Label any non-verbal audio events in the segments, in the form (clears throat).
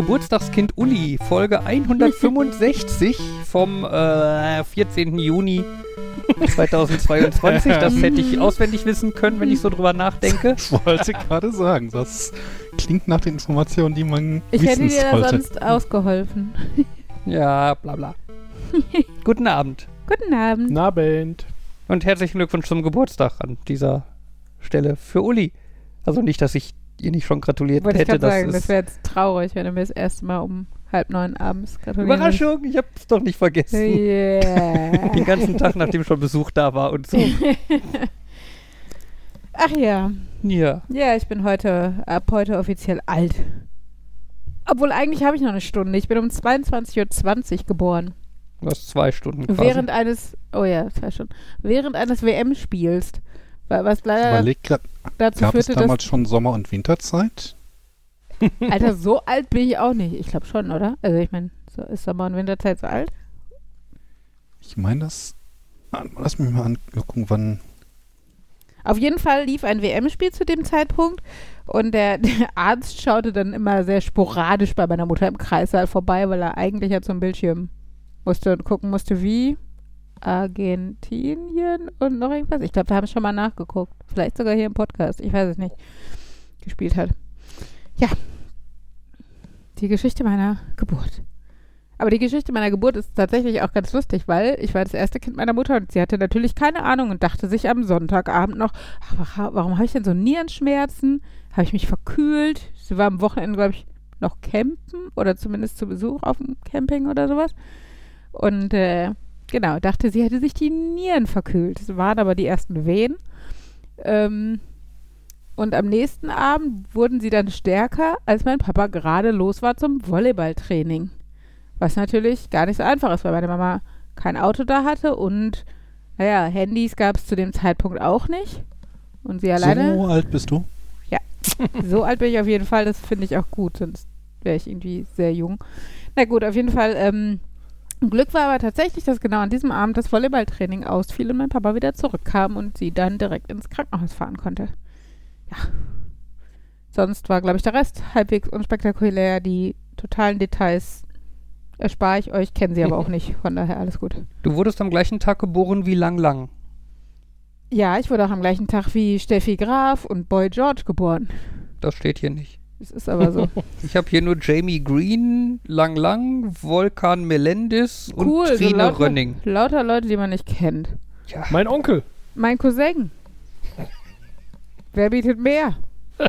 Geburtstagskind Uli, Folge 165 vom äh, 14. Juni 2022. Das hätte ich auswendig wissen können, wenn ich so drüber nachdenke. (laughs) Das wollte ich gerade sagen. Das klingt nach den Informationen, die man Ich hätte wissen dir da sollte. sonst ausgeholfen. (laughs) Ja, bla bla. (laughs) Guten Abend Guten Abend. Na, Band. und herzlichen Glückwunsch zum Geburtstag an dieser Stelle für Uli. Also nicht, dass ich ihr nicht schon gratuliert Wollte ich hätte. sagen, das das ist wäre jetzt traurig, wenn du mir das erste Mal um halb neun abends gratulieren Überraschung, ich hab's doch nicht vergessen. Yeah. (laughs) Den ganzen Tag, nachdem schon Besuch da war und so. (laughs) Ach ja. Ja. Ja, ich bin heute, ab heute offiziell alt. Obwohl eigentlich habe ich noch eine Stunde. Ich bin um 22.20 Uhr geboren. Du hast zwei Stunden quasi. Während eines, oh ja, zwei Stunden. Während eines WM-Spiels. Wa- Was leider Überleg grad, dazu gab es führte, dass damals schon Sommer- und Winterzeit? (laughs) Alter, so alt bin ich auch nicht. Ich glaube schon, oder? Also ich meine, so ist Sommer- und Winterzeit so alt? Ich meine das. Lass mich mal angucken, wann. Auf jeden Fall lief ein WM-Spiel zu dem Zeitpunkt und der, (laughs) der Arzt schaute dann immer sehr sporadisch bei meiner Mutter im Kreissaal vorbei, weil er eigentlich ja zum Bildschirm musste und gucken musste, wie Argentinien und noch irgendwas. Ich glaube, da haben wir schon mal nachgeguckt. Vielleicht sogar hier im Podcast. Ich weiß es nicht. Gespielt hat. Ja. Die Geschichte meiner Geburt. Aber die Geschichte meiner Geburt ist tatsächlich auch ganz lustig, weil ich war das erste Kind meiner Mutter und sie hatte natürlich keine Ahnung und dachte sich am Sonntagabend noch, ach, wa- warum habe ich denn so Nierenschmerzen? Habe ich mich verkühlt? Sie war am Wochenende, glaube ich, noch campen oder zumindest zu Besuch auf dem Camping oder sowas. Und äh, genau, dachte, sie hätte sich die Nieren verkühlt. Es waren aber die ersten Wehen. Ähm, und am nächsten Abend wurden sie dann stärker, als mein Papa gerade los war zum Volleyballtraining. Was natürlich gar nicht so einfach ist, weil meine Mama kein Auto da hatte und, naja, Handys gab es zu dem Zeitpunkt auch nicht. Und sie alleine. So alt bist du? So alt bin ich auf jeden Fall, das finde ich auch gut, sonst wäre ich irgendwie sehr jung. Na gut, auf jeden Fall. Ähm, Glück war aber tatsächlich, dass genau an diesem Abend das Volleyballtraining ausfiel und mein Papa wieder zurückkam und sie dann direkt ins Krankenhaus fahren konnte. Ja. Sonst war, glaube ich, der Rest halbwegs unspektakulär. Die totalen Details erspare ich euch, kennen sie aber auch (laughs) nicht. Von daher alles gut. Du wurdest am gleichen Tag geboren wie Lang Lang. Ja, ich wurde auch am gleichen Tag wie Steffi Graf und Boy George geboren. Das steht hier nicht. Das ist aber so. (laughs) Ich habe hier nur Jamie Green, Lang Lang, Volkan Melendez und Cool, so Trine lauter- Rönning. Lauter Leute, die man nicht kennt. Ja, Mein Onkel. Mein Cousin. Wer bietet mehr? (laughs)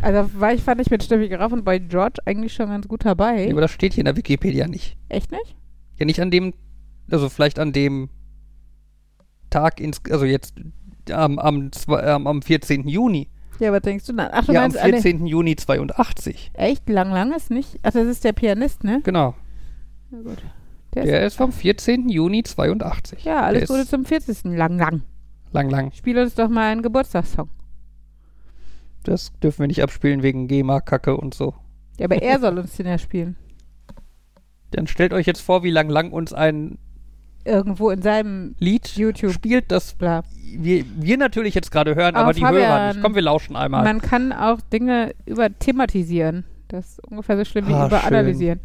Also war ich, fand ich mit Steffi Graf und bei George eigentlich schon ganz gut dabei. aber das steht hier in der Wikipedia nicht. Echt nicht? Ja, nicht an dem, also vielleicht an dem Tag, ins, also jetzt am, am, zwei- ähm, am 14. Juni. Ja, was denkst du dann? Ach, du Ja, am meinst eine, 14. Juni 82. echt lang, lang ist nicht? Ach, das ist der Pianist, ne? Genau. Na gut. Der Der ist, ist vom 14. Juni 82. ja, alles der ist zum 40. Lang, lang. Lang Lang. Spiel uns doch mal einen Geburtstagssong. Das dürfen wir nicht abspielen wegen GEMA-Kacke und so. Ja, aber er soll uns den ja spielen. Dann stellt euch jetzt vor, wie Lang Lang uns ein Irgendwo in seinem Lied YouTube. spielt, das Bla. wir, wir natürlich jetzt gerade hören, Aber aber die Fabian, Hörer nicht. Komm, wir lauschen einmal. Man kann auch Dinge über thematisieren. Das ist ungefähr so schlimm wie Ah, überanalysieren.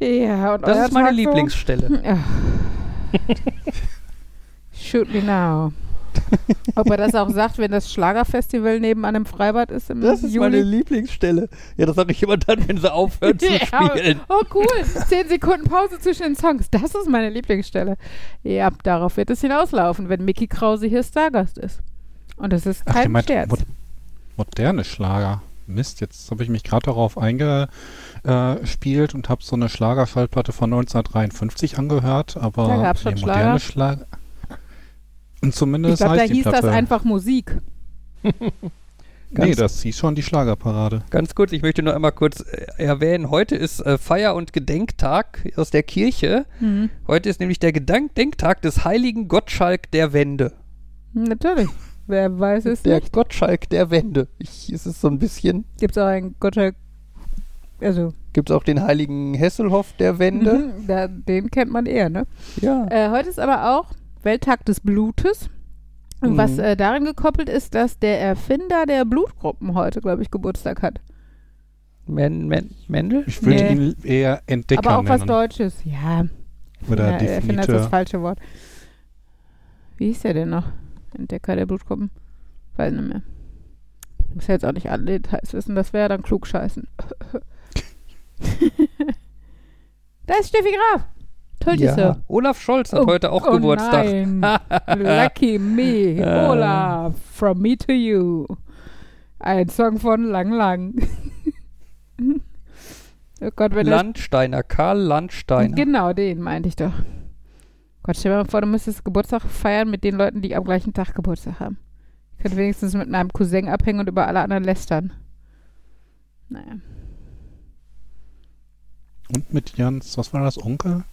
Ja, und das ist meine Tag? Lieblingsstelle. (laughs) Shoot me now. Ob er das auch sagt, wenn das Schlagerfestival nebenan im Freibad ist im Das ist Juli? meine Lieblingsstelle. Ja, das sage ich immer dann, wenn sie aufhören zu (laughs) Ja, spielen. Oh, cool. Zehn Sekunden Pause zwischen den Songs. Das ist meine Lieblingsstelle. Ja, darauf wird es hinauslaufen, wenn Mickey Krause hier Stargast ist. Und das ist Ach, kein meint Scherz. mo moderne Schlager. Mist, jetzt habe ich mich gerade darauf eingespielt und habe so eine Schlagerschallplatte von 1953 angehört, aber Da gab's schon nee, moderne Schlager. Und Ich zumindest glaube, da heißt die hieß das Platte. einfach Musik. (laughs) nee, Ganz- das hieß schon die Schlagerparade. Ganz kurz, ich möchte nur einmal kurz äh, erwähnen, heute ist äh, Feier- und Gedenktag aus der Kirche. Mhm. Heute ist nämlich der Gedenktag des heiligen Gottschalk der Wende. Natürlich. Wer weiß es Der nicht. Gottschalk der Wende. Ich, es ist so ein bisschen. Gibt es auch einen Gottschalk. Also, Gibt es auch den heiligen Hesselhoff der Wende? mhm, da, den kennt man eher, ne? Ja. Äh, heute ist aber auch Welttag des Blutes. Und was Mhm. äh, darin gekoppelt ist, dass der Erfinder der Blutgruppen heute, glaube ich, Geburtstag hat. Men, Men, Mendel? Ich würde Nee. ihn eher Entdecker Aber auch was nennen. Deutsches. Ja, Oder Ja, Erfinder ist das falsche Wort. Wie hieß der denn noch? Entdecker der Blutgruppen? Weiß nicht mehr. Muss ja jetzt auch nicht alle Details wissen, das wäre dann klug scheißen. (laughs) da ist Steffi Graf. Toll, Ja. so. Olaf Scholz hat Oh, heute auch oh Geburtstag. Nein. (laughs) Lucky me. Äh. Olaf. From me to you. Ein Song von Lang Lang. (laughs) oh Gott, wenn das Landsteiner, Karl Landsteiner. Genau, den meinte ich doch. Gott, stell dir mal vor, du müsstest Geburtstag feiern mit den Leuten, die am gleichen Tag Geburtstag haben. Ich könnte wenigstens mit meinem Cousin abhängen und über alle anderen lästern. Naja. Und mit Jans, was war das, Onkel?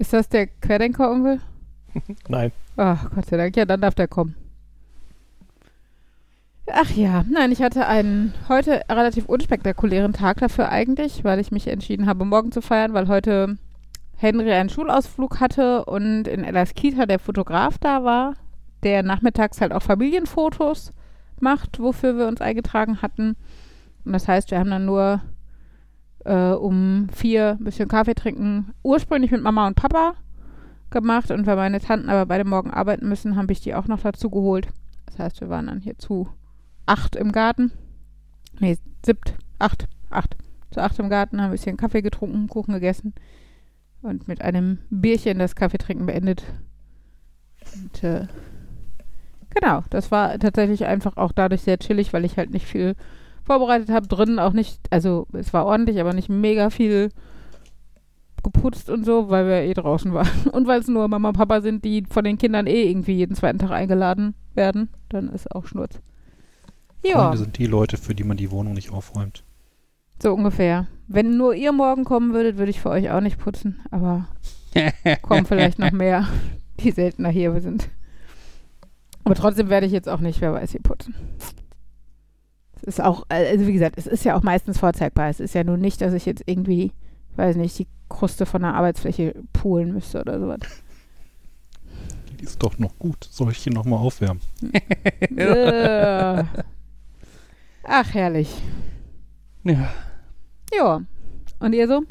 Ist das der Querdenker-Onkel? (laughs) Nein. Ach, Gott sei Dank. Ja, dann darf der kommen. Ach ja, nein, ich hatte einen heute relativ unspektakulären Tag dafür eigentlich, weil ich mich entschieden habe, morgen zu feiern, weil heute Henry einen Schulausflug hatte und in Elas Kita der Fotograf da war, der nachmittags halt auch Familienfotos macht, wofür wir uns eingetragen hatten. Und das heißt, wir haben dann nur äh, um vier ein bisschen Kaffee trinken, ursprünglich mit Mama und Papa gemacht und weil meine Tanten aber beide morgen arbeiten müssen, habe ich die auch noch dazu geholt. Das heißt, wir waren dann hier zu acht im Garten. Nee, siebt, acht, acht. Zu acht im Garten, haben ein bisschen Kaffee getrunken, Kuchen gegessen und mit einem Bierchen das Kaffeetrinken beendet. Und äh, genau, das war tatsächlich einfach auch dadurch sehr chillig, weil ich halt nicht viel vorbereitet habe. Drinnen auch nicht, also es war ordentlich, aber nicht mega viel geputzt und so, weil wir eh draußen waren. (laughs) Und weil es nur Mama und Papa sind, die von den Kindern eh irgendwie jeden zweiten Tag eingeladen werden, dann ist auch Schnurz. Ja, Freunde sind die Leute, für die man die Wohnung nicht aufräumt. so ungefähr. Wenn nur ihr morgen kommen würdet, würde ich für euch auch nicht putzen, aber (laughs) kommen vielleicht noch mehr, die seltener hier sind. Aber trotzdem werde ich jetzt auch nicht, wer weiß, hier putzen. Es ist auch, also wie gesagt, es ist ja auch meistens vorzeigbar. Es ist ja nur nicht, dass ich jetzt irgendwie, weiß nicht, die Kruste von der Arbeitsfläche poolen müsste oder sowas. Die ist doch noch gut. Soll ich die nochmal aufwärmen? (laughs) Äh. Ach, herrlich. Ja. Ja. Und ihr so?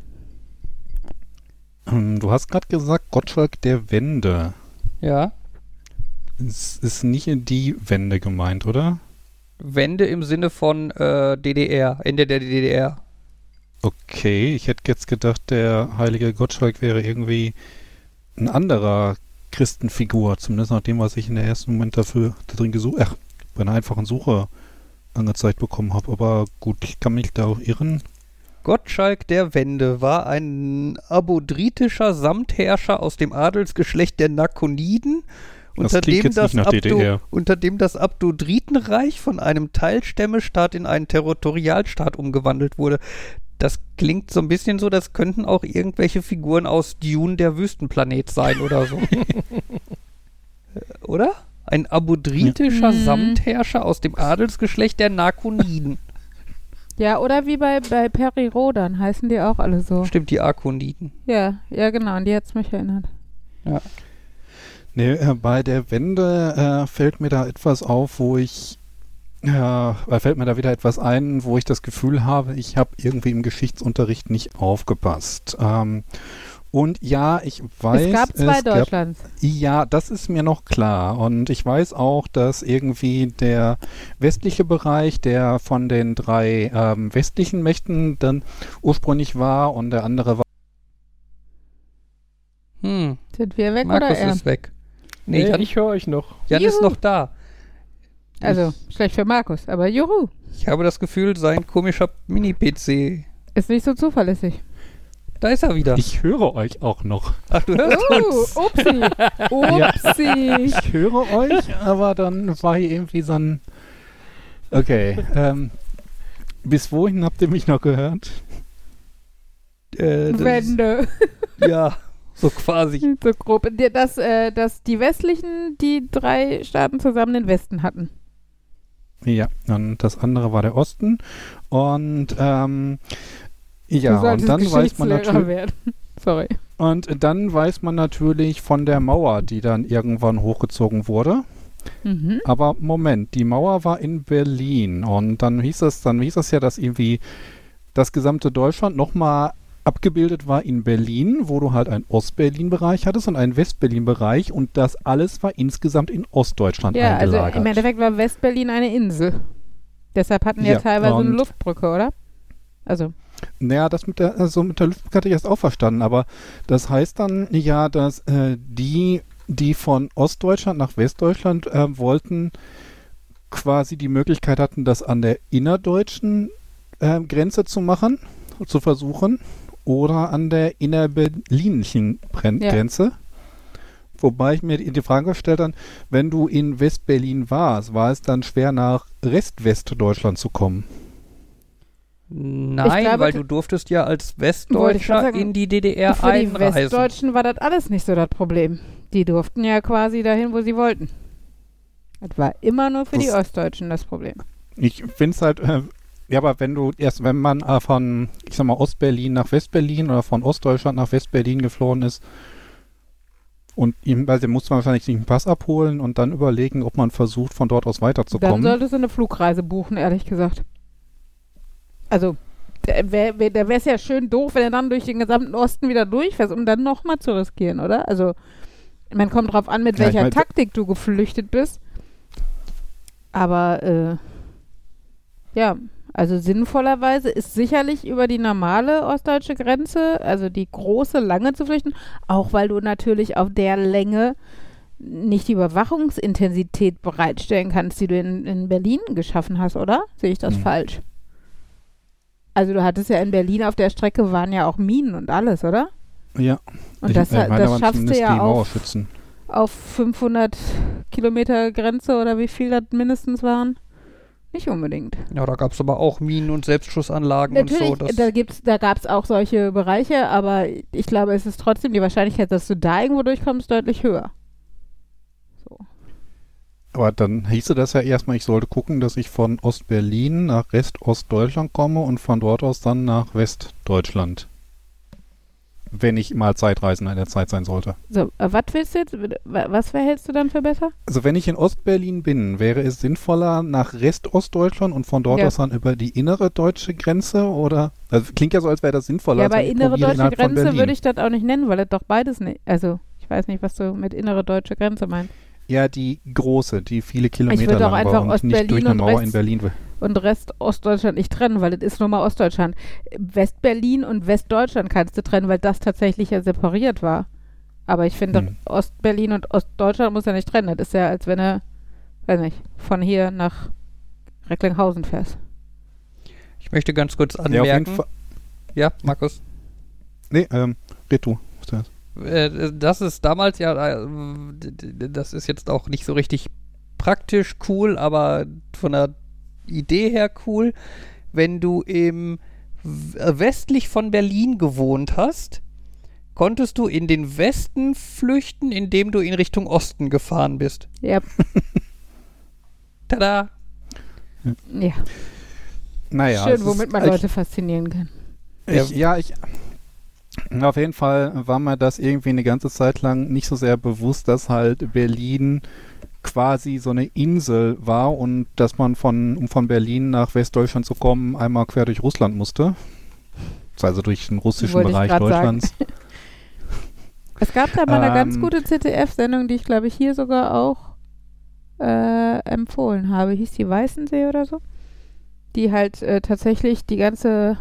Ähm, Du hast gerade gesagt, Gottschalk der Wende. ja. Es ist nicht die Wende gemeint, oder? Wende im Sinne von äh, DDR, Ende der DDR. Okay, ich hätte jetzt gedacht, der heilige Gottschalk wäre irgendwie ein anderer Christenfigur, zumindest nach dem, was ich in der ersten Moment dafür da drin gesucht, ach, bei einer einfachen Suche angezeigt bekommen habe. Aber gut, ich kann mich da auch irren. Gottschalk der Wende war ein abodritischer Samtherrscher aus dem Adelsgeschlecht der Nakoniden, unter dem, jetzt das nicht nach DDR. unter dem das Abdodritenreich von einem Teilstämmestaat in einen Territorialstaat umgewandelt wurde. Das klingt so ein bisschen so, das könnten auch irgendwelche Figuren aus Dune der Wüstenplanet sein oder so. (laughs) Oder? Ein abodritischer Ja. Samtherrscher aus dem Adelsgeschlecht der Nakoniden. Ja, oder wie bei, bei Peri Rodan heißen die auch alle so. Stimmt, die Arkoniden. Ja, ja, genau. An die hat es mich erinnert. Nee, äh, bei der Wende äh, fällt mir da etwas auf, wo ich ja, äh, fällt mir da wieder etwas ein, wo ich das Gefühl habe, ich habe irgendwie im Geschichtsunterricht nicht aufgepasst. Ähm, und ja, ich weiß, es gab zwei es gab Deutschlands. Ja, das ist mir noch klar. Und ich weiß auch, dass irgendwie der westliche Bereich, der von den drei ähm, westlichen Mächten dann ursprünglich war und der andere war. Hm, Sind wir weg Markus oder er? ist weg. Nee, Nee, Jan, ich höre euch noch. Jan ist Juhu. noch da. Also, schlecht für Markus, aber juhu. Ich habe das Gefühl, sein komischer Mini-PC. Ist nicht so zuverlässig. Da ist er wieder. Ich höre euch auch noch. Ach, du hörst uns. Uh, upsi. (laughs) Upsi. Ich höre euch, aber dann war hier irgendwie so ein. Okay. Ähm, bis wohin habt ihr mich noch gehört? Äh, Wende. Ja, so quasi. (laughs) so grob. Die- Dass, äh, dass die westlichen, die drei Staaten zusammen den Westen hatten. Ja, und das andere war der Osten. Und ähm, ja, und dann weiß man natürlich. werden. (laughs) Sorry. Und dann weiß man natürlich von der Mauer, die dann irgendwann hochgezogen wurde. Mhm. Aber Moment, die Mauer war in Berlin und dann hieß es, dann hieß es ja, dass irgendwie das gesamte Deutschland nochmal abgebildet war in Berlin, wo du halt einen Ostberlin-Bereich hattest und einen Westberlin-Bereich und das alles war insgesamt in Ostdeutschland Ja, also eingelagert. im Endeffekt war Westberlin eine Insel. Deshalb hatten die ja, Ja, teilweise eine Luftbrücke, oder? Also, Naja, das mit der, also mit der Luftbrücke hatte ich erst auch verstanden, aber das heißt dann ja, dass äh, die, die von Ostdeutschland nach Westdeutschland äh, wollten, quasi die Möglichkeit hatten, das an der innerdeutschen äh, Grenze zu machen, zu versuchen, oder an der innerberlinischen Bren- Ja. Grenze. Wobei ich mir die, die Frage gestellt habe, wenn du in Westberlin warst, war es dann schwer nach Rest-Westdeutschland zu kommen? Nein, glaube, weil du durftest ja als Westdeutscher sagen, in die DDR für die einreisen. Westdeutschen war das alles nicht so das Problem. Die durften ja quasi dahin, wo sie wollten. Das war immer nur für die Das- Ostdeutschen das Problem. Ich finde es halt, äh, ja, aber wenn du erst, wenn man äh, von, ich sag mal, Ostberlin nach Westberlin oder von Ostdeutschland nach Westberlin geflohen ist und ihm, weil dann muss man wahrscheinlich einen Pass abholen und dann überlegen, ob man versucht, von dort aus Dann weiterzukommen. solltest du eine Flugreise buchen, ehrlich gesagt. Also, da wäre wär, es ja schön doof, wenn du dann durch den gesamten Osten wieder durchfährst, um dann nochmal zu riskieren, oder? Also, man kommt drauf an, mit Ja, ich welcher mein, da- Taktik du geflüchtet bist. Aber, äh, ja, also sinnvollerweise ist sicherlich über die normale ostdeutsche Grenze, also die große, lange zu flüchten, auch weil du natürlich auf der Länge nicht die Überwachungsintensität bereitstellen kannst, die du in, in Berlin geschaffen hast, oder? Sehe ich das Mhm. falsch? Also du hattest ja in Berlin auf der Strecke waren ja auch Minen und alles, oder? ja, Und ich, das, meine, das schaffst du ja Mauerschützen. auf 500 Kilometer Grenze oder wie viel das mindestens waren? Nicht unbedingt. Ja, da gab es aber auch Minen und Selbstschussanlagen Natürlich, und so. Das, da, gibt's, da gab es auch solche Bereiche, aber ich glaube, es ist trotzdem die Wahrscheinlichkeit, dass du da irgendwo durchkommst, deutlich höher. So. Aber dann hieße das ja erstmal, ich sollte gucken, dass ich von Ostberlin nach Rest-Ostdeutschland komme und von dort aus dann nach Westdeutschland. Wenn ich mal Zeitreisen in der Zeit sein sollte. So, äh, was willst du jetzt? Wa- Was verhältst du dann für besser? Also wenn ich in Ostberlin bin, wäre es sinnvoller nach Rest-Ostdeutschland und von dort Ja. aus dann über die innere deutsche Grenze oder? Also klingt ja so, als wäre das sinnvoller. Ja, aber innere deutsche Grenze würde ich das auch nicht nennen, weil das doch beides nicht. Also, ich weiß nicht, was du mit innere deutsche Grenze meinst. Ja, die große, die viele Kilometer auch lang einfach war und nicht durch eine Mauer in Berlin. will. Und Rest Ostdeutschland nicht trennen, weil das ist nur mal Ostdeutschland. Westberlin und Westdeutschland kannst du trennen, weil das tatsächlich ja separiert war. Aber ich finde, Hm. Ostberlin und Ostdeutschland muss ja nicht trennen. Das ist ja, als wenn du, weiß nicht, von hier nach Recklinghausen fährst. ich möchte ganz kurz Ja, auf jeden anmerken. Fall. Ja, Markus. Nee, ähm, red du. Äh, das ist damals ja, äh, das ist jetzt auch nicht so richtig praktisch cool, aber von der Idee her cool, wenn du im westlich von Berlin gewohnt hast, konntest du in den Westen flüchten, indem du in Richtung Osten gefahren bist. Ja, (laughs) Tada! ja. Naja, schön, womit ist, man ich, Leute faszinieren kann. Ich, ja, ich. Auf jeden Fall war mir das irgendwie eine ganze Zeit lang nicht so sehr bewusst, dass halt Berlin quasi so eine Insel war und dass man von, um von Berlin nach Westdeutschland zu kommen, einmal quer durch Russland musste. Also durch den russischen Wollte ich Bereich sagen. Deutschlands. (laughs) Es gab da mal eine ganz Ähm, gute ZDF-Sendung, die ich glaube ich hier sogar auch äh, empfohlen habe. Hieß die Weißensee oder so? Die halt äh, tatsächlich die ganze,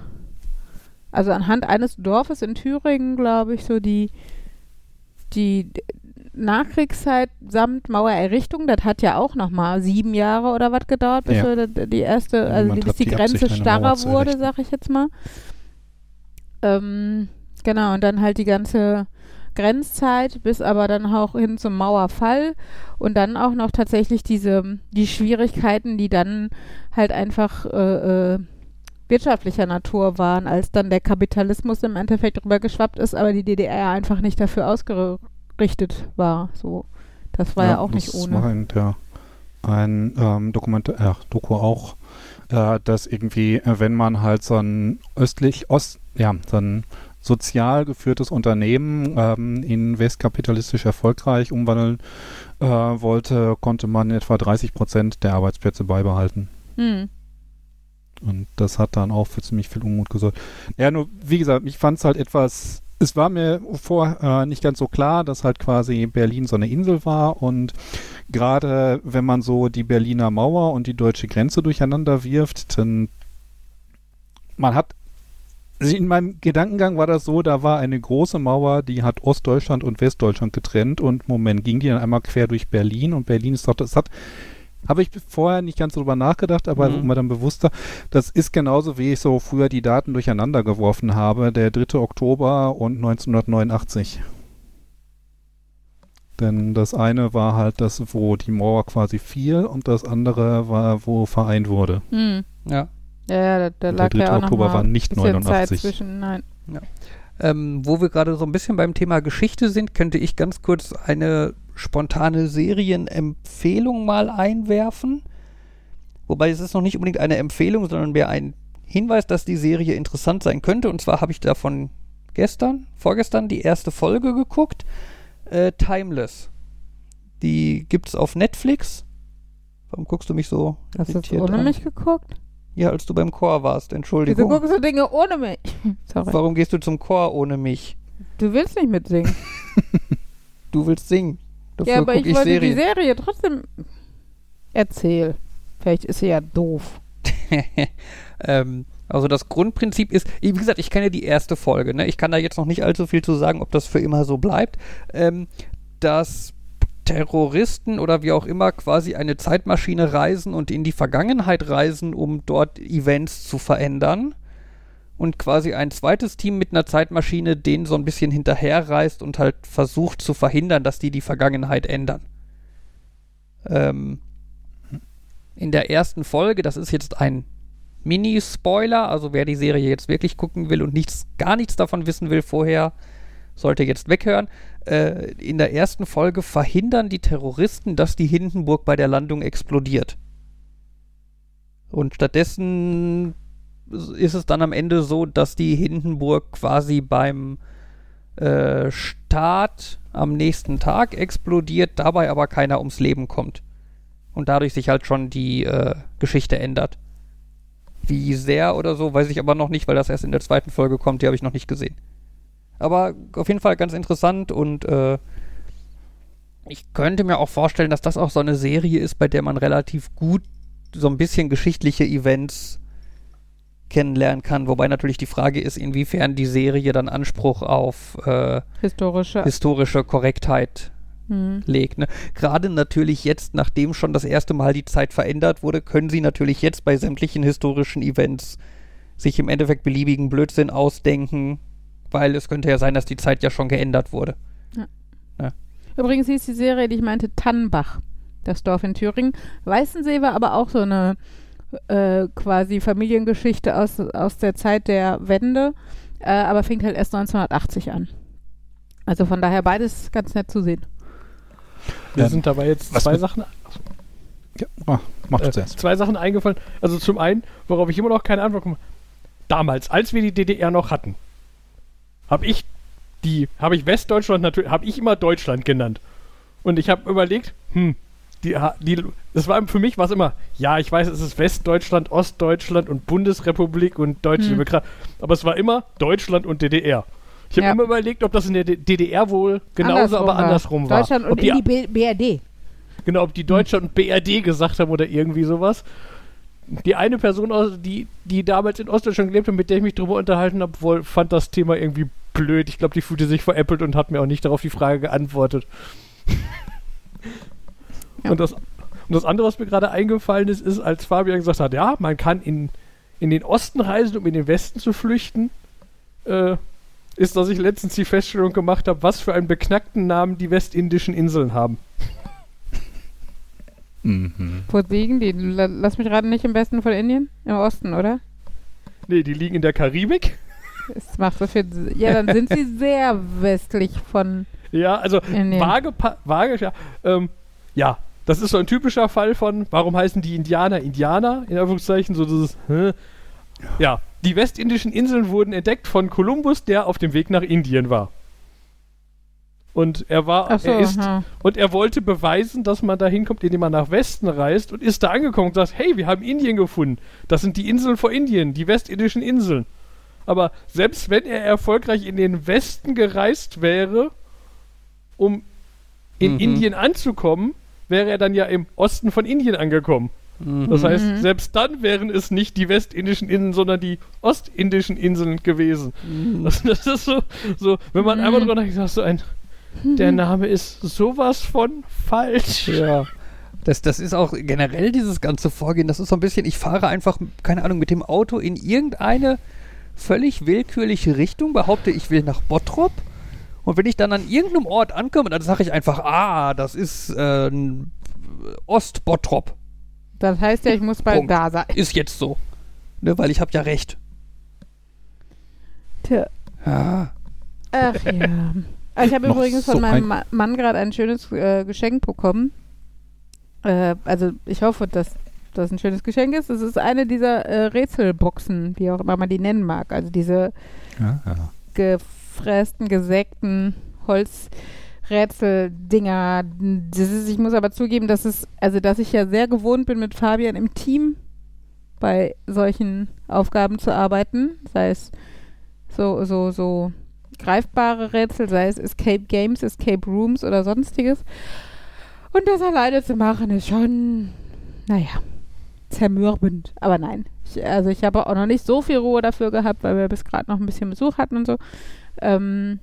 also anhand eines Dorfes in Thüringen, glaube ich, so die, die Nachkriegszeit samt Mauererrichtung, das hat ja auch nochmal sieben Jahre oder was gedauert, bis Ja. die, erste, also Niemand bis die die Grenze Absicht, starrer wurde, sag ich jetzt mal. Ähm, genau, und dann halt die ganze Grenzzeit, bis aber dann auch hin zum Mauerfall und dann auch noch tatsächlich diese, die Schwierigkeiten, die dann halt einfach äh, äh, wirtschaftlicher Natur waren, als dann der Kapitalismus im Endeffekt rüber geschwappt ist, aber die DDR einfach nicht dafür ausgerichtet war. So, das war ja, auch nicht das ohne. War ein, ja, ein ähm, Dokument, ja, Doku auch, äh, dass irgendwie, äh, wenn man halt so ein östlich, Ost, ja, so ein sozial geführtes Unternehmen ähm, in westkapitalistisch erfolgreich umwandeln äh, wollte, konnte man etwa 30 Prozent der Arbeitsplätze beibehalten. Hm. Und das hat dann auch für ziemlich viel Unmut gesorgt. Ja, nur, wie gesagt, ich fand es halt etwas, es war mir vorher äh, nicht ganz so klar, dass halt quasi Berlin so eine Insel war und gerade wenn man so die Berliner Mauer und die deutsche Grenze durcheinander wirft, dann man hat also in meinem Gedankengang war das so, da war eine große Mauer, die hat Ostdeutschland und Westdeutschland getrennt und Moment, ging die dann einmal quer durch Berlin und Berlin ist doch, das hat, habe ich vorher nicht ganz drüber nachgedacht, aber Mhm. immer dann bewusster, das ist genauso, wie ich so früher die Daten durcheinander geworfen habe, der 3. Oktober und 1989. Denn das eine war halt das, wo die Mauer quasi fiel und das andere war, wo vereint wurde. Hm. Ja. Ja, ja, da, da lag der 3. ja Oktober war nicht bisschen 89. Zeit zwischen, nein. Ähm, wo wir gerade so ein bisschen beim Thema Geschichte sind, könnte ich ganz kurz eine spontane Serienempfehlung mal einwerfen. Wobei es ist noch nicht unbedingt eine Empfehlung, sondern mehr ein Hinweis, dass die Serie interessant sein könnte. Und zwar habe ich davon gestern, vorgestern die erste Folge geguckt. Äh, Timeless. Die gibt's auf Netflix. Warum guckst du mich so Hast du das irritiert ohne an? mich geguckt? Ja, als du beim Chor warst, Wieso Entschuldigung. guckst du Dinge ohne mich? (laughs) Sorry. Warum gehst du zum Chor ohne mich? Du willst nicht mitsingen. (laughs) Du willst singen. Dafür ja, aber guck ich wollte Serien. die Serie trotzdem erzähl. Vielleicht ist sie ja doof. (laughs) ähm, also das Grundprinzip ist, wie gesagt, ich kenne die erste Folge, ne? ich kann da jetzt noch nicht allzu viel zu sagen, ob das für immer so bleibt, ähm, dass Terroristen oder wie auch immer quasi eine Zeitmaschine reisen und in die Vergangenheit reisen, um dort Events zu verändern. Und quasi ein zweites Team mit einer Zeitmaschine den so ein bisschen hinterherreist und halt versucht zu verhindern, dass die die Vergangenheit ändern. Ähm, in der ersten Folge, das ist jetzt ein Mini-Spoiler, also wer die Serie jetzt wirklich gucken will und nichts, gar nichts davon wissen will vorher, sollte jetzt weghören. Äh, in der ersten Folge verhindern die Terroristen, dass die Hindenburg bei der Landung explodiert. Und stattdessen ist es dann am Ende so, dass die Hindenburg quasi beim äh, Start am nächsten Tag explodiert, dabei aber keiner ums Leben kommt. Und dadurch sich halt schon die äh, Geschichte ändert. Wie sehr oder so, weiß ich aber noch nicht, weil das erst in der zweiten Folge kommt, die habe ich noch nicht gesehen. Aber auf jeden Fall ganz interessant und äh, ich könnte mir auch vorstellen, dass das auch so eine Serie ist, bei der man relativ gut so ein bisschen geschichtliche Events kennenlernen kann. Wobei natürlich die Frage ist, inwiefern die Serie dann Anspruch auf äh, Historische. historische Korrektheit hm. legt. Ne? Gerade natürlich jetzt, nachdem schon das erste Mal die Zeit verändert wurde, können sie natürlich jetzt bei sämtlichen historischen Events sich im Endeffekt beliebigen Blödsinn ausdenken, weil es könnte ja sein, dass die Zeit ja schon geändert wurde. Übrigens hieß die Serie, die ich meinte, Tannbach, das Dorf in Thüringen. Weißensee war aber auch so eine äh, quasi Familiengeschichte aus, aus der Zeit der Wende, äh, aber fing halt erst 1980 an. Also von daher beides ganz nett zu sehen. Mir Ähm, sind dabei jetzt zwei Sachen, Ja, mach äh, das erst. zwei Sachen eingefallen. Also zum einen, worauf ich immer noch keine Antwort komme. Damals, als wir die DDR noch hatten, habe ich die, habe ich Westdeutschland natürlich, habe ich immer Deutschland genannt. Und ich habe überlegt, hm, die, die, das war für mich was immer, ja, ich weiß, es ist Westdeutschland, Ostdeutschland und Bundesrepublik und Deutsche Hm. Demokratie, aber es war immer Deutschland und DDR. Ich habe Ja. immer überlegt, ob das in der DDR wohl genauso, Andersrum aber war. andersrum war. Deutschland ob und die, in die BRD. Genau, ob die Deutschland und BRD gesagt haben oder irgendwie sowas. Die eine Person, aus, die, die damals in Ostdeutschland gelebt hat, mit der ich mich drüber unterhalten habe, fand das Thema irgendwie blöd. Ich glaube, die fühlte sich veräppelt und hat mir auch nicht darauf die Frage geantwortet. Ja. Und, das, und das andere, was mir gerade eingefallen ist, ist, als Fabian gesagt hat, ja, man kann in, in den Osten reisen, um in den Westen zu flüchten, äh, ist, dass ich letztens die Feststellung gemacht habe, was für einen beknackten Namen die westindischen Inseln haben. Mhm. Wo liegen die? La- Lass mich raten, nicht im Westen von Indien? Im Osten, oder? Nee, die liegen in der Karibik. Es macht so viel. Ja, dann sind sie (laughs) sehr westlich von Ja, also Indien. vage, vage ja, ähm, ja, das ist so ein typischer Fall von, warum heißen die Indianer Indianer, in Anführungszeichen, so dieses, hä? Ja, die westindischen Inseln wurden entdeckt von Kolumbus, der auf dem Weg nach Indien war. Und er war, so, er ist, ja. und er wollte beweisen, dass man da hinkommt, indem man nach Westen reist und ist da angekommen und sagt, hey, wir haben Indien gefunden. Das sind die Inseln vor Indien, die westindischen Inseln. Aber selbst wenn er erfolgreich in den Westen gereist wäre, um in Mhm. Indien anzukommen, wäre er dann ja im Osten von Indien angekommen. Das heißt, Mhm. selbst dann wären es nicht die westindischen Inseln, sondern die ostindischen Inseln gewesen. Das, das ist so, so, wenn man Mhm. einmal drüber nachdenkt, ist so ein, der Name ist sowas von falsch. Ja. Das, das ist auch generell dieses ganze Vorgehen. Das ist so ein bisschen, ich fahre einfach, keine Ahnung, mit dem Auto in irgendeine völlig willkürliche Richtung, behaupte, ich will nach Bottrop. Und wenn ich dann an irgendeinem Ort ankomme, dann sage ich einfach, ah, das ist äh, Ost-Bottrop. Das heißt ja, ich muss bald Punkt. da sein. Ist jetzt so. Ne, weil ich habe ja recht. Tja. Ja. Ach ja. Ah, (laughs) Ich habe übrigens so von meinem ein- Ma Mann gerade ein schönes äh, Geschenk bekommen. Äh, also ich hoffe, dass das ein schönes Geschenk ist. Es ist eine dieser äh, Rätselboxen, wie auch immer man die nennen mag. Also diese Ja, ja. Gefrästen, gesägten Holzrätseldinger. Das ist, ich muss aber zugeben, dass es, also dass ich ja sehr gewohnt bin, mit Fabian im Team bei solchen Aufgaben zu arbeiten. Sei es so, so, so greifbare Rätsel, sei es Escape Games, Escape Rooms oder sonstiges. Und das alleine zu machen ist schon, naja, zermürbend. Aber nein. Ich, also ich habe auch noch nicht so viel Ruhe dafür gehabt, weil wir bis gerade noch ein bisschen Besuch hatten und so. Ähm,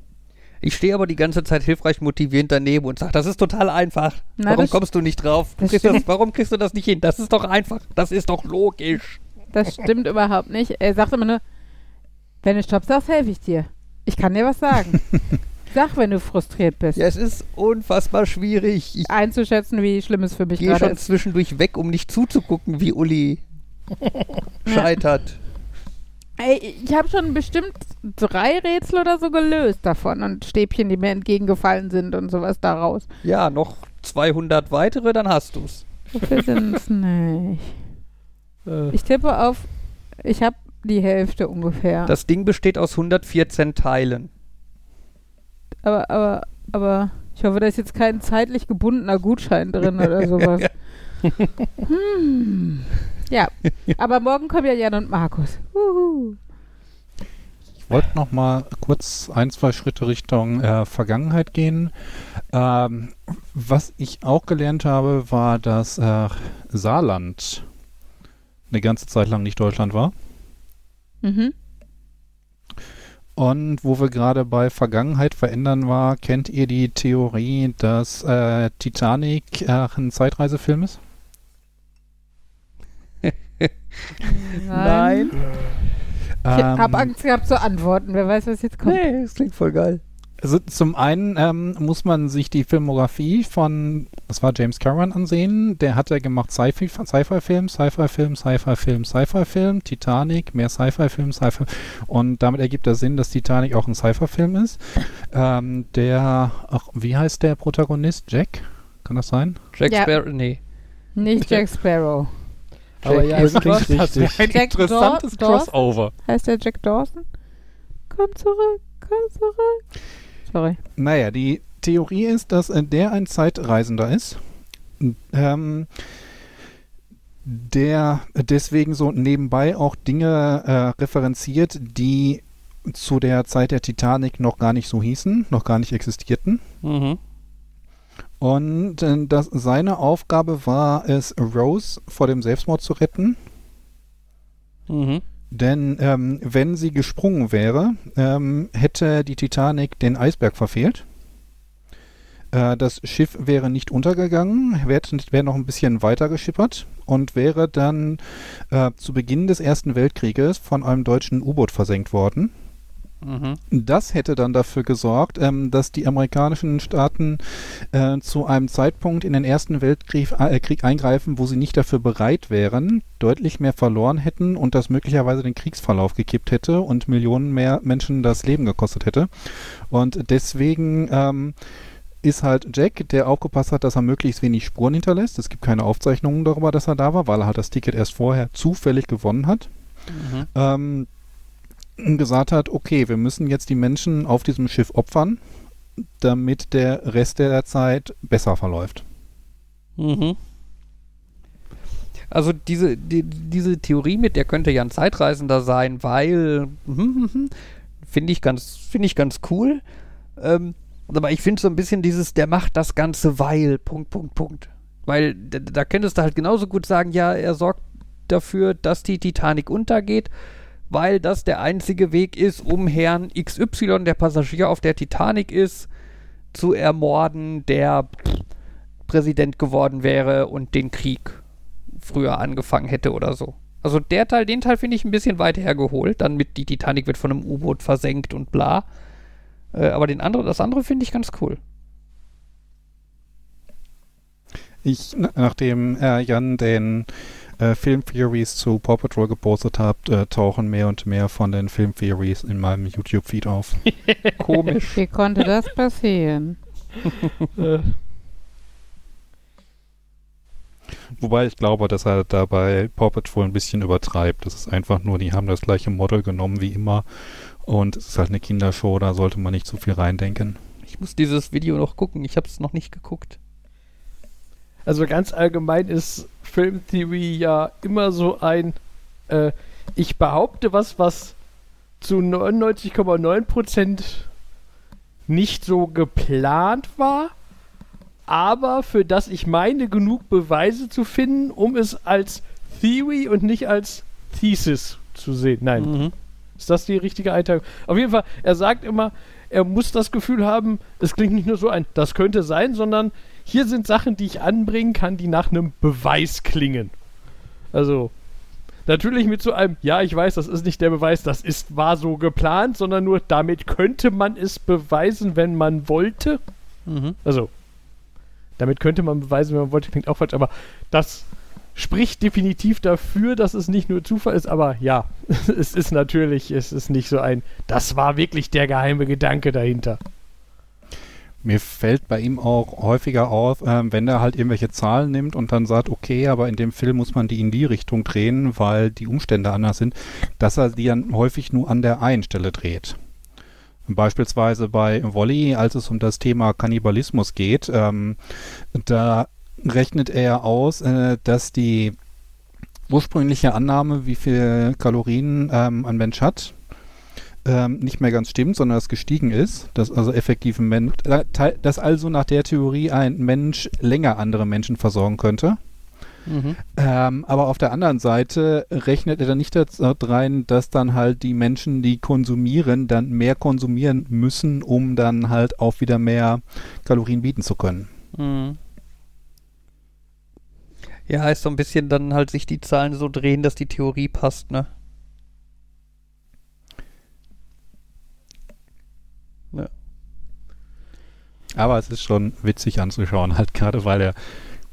Ich stehe aber die ganze Zeit hilfreich motivierend daneben und sage, das ist total einfach. Na, warum kommst du nicht drauf? Kriegst das, warum kriegst du das nicht hin? Das ist doch einfach. Das ist doch logisch. das stimmt überhaupt nicht. Er sagt immer nur, wenn du Stopp sagst, helfe ich dir. Ich kann dir was sagen. (laughs) Sag, wenn du frustriert bist. Ja, es ist unfassbar schwierig. Ich Einzuschätzen, wie schlimm es für mich gehe gerade schon ist. zwischendurch weg, um nicht zuzugucken, wie Uli (laughs) scheitert. Ey, ich habe schon bestimmt drei Rätsel oder so gelöst davon und Stäbchen, die mir entgegengefallen sind und sowas daraus. Ja, noch 200 weitere, dann hast du's. So viel sind es nicht. Äh, Ich tippe auf, ich habe die Hälfte ungefähr. Das Ding besteht aus 114 Teilen. aber, aber, aber ich hoffe, da ist jetzt kein zeitlich gebundener Gutschein drin oder sowas. (laughs) hm. Ja, aber morgen kommen ja Jan und Markus. Uhu. Ich wollte noch mal kurz ein, zwei Schritte Richtung äh, Vergangenheit gehen. Ähm, was ich auch gelernt habe, war, dass äh, Saarland eine ganze Zeit lang nicht Deutschland war. Mhm. Und wo wir gerade bei Vergangenheit verändern war, kennt ihr die Theorie, dass äh, Titanic äh, ein Zeitreisefilm ist? Nein. Ich Ähm, habe Angst gehabt zu antworten. Wer weiß, was jetzt kommt. Nee, das klingt voll geil. Also zum einen ähm, muss man sich die Filmografie von, das war James Cameron ansehen. Der hat ja gemacht Sci-Fi- Sci-Fi-Film, Sci-Fi-Film, Sci-Fi-Film, Sci-Fi-Film, Titanic, mehr Sci-Fi-Film, Sci-Fi. Und damit ergibt das Sinn, dass Titanic auch ein Sci-Fi-Film ist. Ähm, der, ach, wie heißt der Protagonist? Jack? Kann das sein? Jack Ja. Sparrow, nee. Nicht Jack Sparrow. Aber ja, irgendwas das wäre ein Jack interessantes Dor- Dawson? Crossover. Heißt der Jack Dawson? Komm zurück, komm zurück. Sorry. Naja, die Theorie ist, dass äh, der ein Zeitreisender ist. Ähm, der deswegen so nebenbei auch Dinge äh, referenziert, die zu der Zeit der Titanic noch gar nicht so hießen, noch gar nicht existierten. Mhm. Und äh, dass seine Aufgabe war es, Rose vor dem Selbstmord zu retten. Mhm. Denn ähm, wenn sie gesprungen wäre, ähm, hätte die Titanic den Eisberg verfehlt. Äh, das Schiff wäre nicht untergegangen, wäre wär noch ein bisschen weiter geschippert und wäre dann äh, zu Beginn des Ersten Weltkrieges von einem deutschen U-Boot versenkt worden. Mhm. Das hätte dann dafür gesorgt, ähm, dass die amerikanischen Staaten äh, zu einem Zeitpunkt in den Ersten Weltkrieg äh, Krieg eingreifen, wo sie nicht dafür bereit wären, deutlich mehr verloren hätten und das möglicherweise den Kriegsverlauf gekippt hätte und Millionen mehr Menschen das Leben gekostet hätte. Und deswegen ähm, ist halt Jack, der aufgepasst hat, dass er möglichst wenig Spuren hinterlässt. Es gibt keine Aufzeichnungen darüber, dass er da war, weil er halt das Ticket erst vorher zufällig gewonnen hat. Mhm. Ähm, gesagt hat, okay, wir müssen jetzt die Menschen auf diesem Schiff opfern, damit der Rest der Zeit besser verläuft. Mhm. Also diese, die, diese Theorie mit, der könnte ja ein Zeitreisender sein, weil hm, hm, hm, finde ich ganz, finde ich ganz cool. Ähm, aber ich finde so ein bisschen dieses, der macht das Ganze, weil, Punkt, Punkt, Punkt. Weil da, da könntest du halt genauso gut sagen, ja, er sorgt dafür, dass die Titanic untergeht, weil das der einzige Weg ist, um Herrn XY, der Passagier auf der Titanic ist, zu ermorden, der Präsident geworden wäre und den Krieg früher angefangen hätte oder so. Also der Teil, den Teil finde ich ein bisschen weit hergeholt. Dann mit die Titanic wird von einem U-Boot versenkt und bla. Äh, aber den andere, das andere finde ich ganz cool. Ich, nachdem äh, Jan den äh, Film Theories zu Paw Patrol gepostet hat, äh, tauchen mehr und mehr von den Film Theories in meinem YouTube-Feed auf. (laughs) Komisch. Wie konnte das passieren? (laughs) Wobei ich glaube, dass er dabei Paw Patrol ein bisschen übertreibt. Das ist einfach nur, die haben das gleiche Model genommen wie immer und es ist halt eine Kindershow, da sollte man nicht zu viel reindenken. Ich muss dieses Video noch gucken. Ich habe es noch nicht geguckt. Also ganz allgemein ist Film Theory ja immer so ein, äh, ich behaupte was, was zu 99,9% nicht so geplant war, aber für das ich meine, genug Beweise zu finden, um es als Theory und nicht als Thesis zu sehen. Nein. Mhm. Ist das die richtige Einteilung? Auf jeden Fall, er sagt immer, er muss das Gefühl haben, es klingt nicht nur so ein, das könnte sein, sondern hier sind Sachen, die ich anbringen kann, die nach einem Beweis klingen. Also, natürlich mit so einem, ja, ich weiß, das ist nicht der Beweis, das ist, war so geplant, sondern nur damit könnte man es beweisen, wenn man wollte. Mhm. Also, damit könnte man beweisen, wenn man wollte, klingt auch falsch, aber das spricht definitiv dafür, dass es nicht nur Zufall ist, aber ja, (laughs) es ist natürlich, es ist nicht so ein, das war wirklich der geheime Gedanke dahinter. Mir fällt bei ihm auch häufiger auf, ähm, wenn er halt irgendwelche Zahlen nimmt und dann sagt, okay, aber in dem Film muss man die in die Richtung drehen, weil die Umstände anders sind, dass er die dann häufig nur an der einen Stelle dreht. Beispielsweise bei Wolli, als es um das Thema Kannibalismus geht, ähm, da rechnet er aus, äh, dass die ursprüngliche Annahme, wie viel Kalorien ähm, ein Mensch hat, ähm, nicht mehr ganz stimmt, sondern es gestiegen ist. Dass also effektiv ein Mensch, äh, dass also nach der Theorie ein Mensch länger andere Menschen versorgen könnte. Mhm. Ähm, aber auf der anderen Seite rechnet er dann nicht dazu rein, dass dann halt die Menschen, die konsumieren, dann mehr konsumieren müssen, um dann halt auch wieder mehr Kalorien bieten zu können. Mhm. Ja, heißt so ein bisschen dann halt sich die Zahlen so drehen, dass die Theorie passt, ne? Aber es ist schon witzig anzuschauen, halt gerade weil er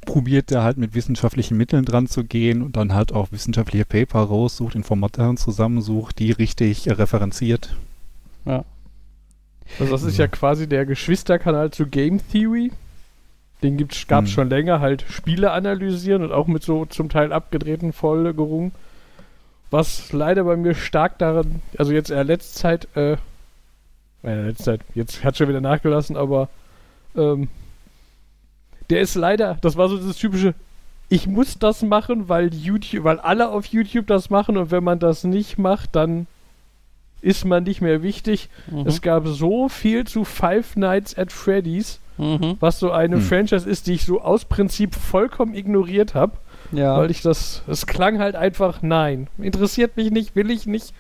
probiert da halt mit wissenschaftlichen Mitteln dran zu gehen und dann halt auch wissenschaftliche Paper raussucht, Informationen zusammensucht, die richtig äh, referenziert. Ja. Also das ist ja quasi der Geschwisterkanal zu Game Theory. Den gab es Hm. schon länger, halt Spiele analysieren und auch mit so zum Teil abgedrehten Folgerungen. Was leider bei mir stark daran, also jetzt in der letzten Zeit, äh, in der letzten Zeit, jetzt hat schon wieder nachgelassen, aber ähm, der ist leider, das war so das typische, ich muss das machen, weil YouTube, weil alle auf YouTube das machen und wenn man das nicht macht, dann ist man nicht mehr wichtig. Mhm. Es gab so viel zu Five Nights at Freddy's, Mhm. was so eine Hm. Franchise ist, die ich so aus Prinzip vollkommen ignoriert habe, Ja. weil ich das, es klang halt einfach, nein, interessiert mich nicht, will ich nicht.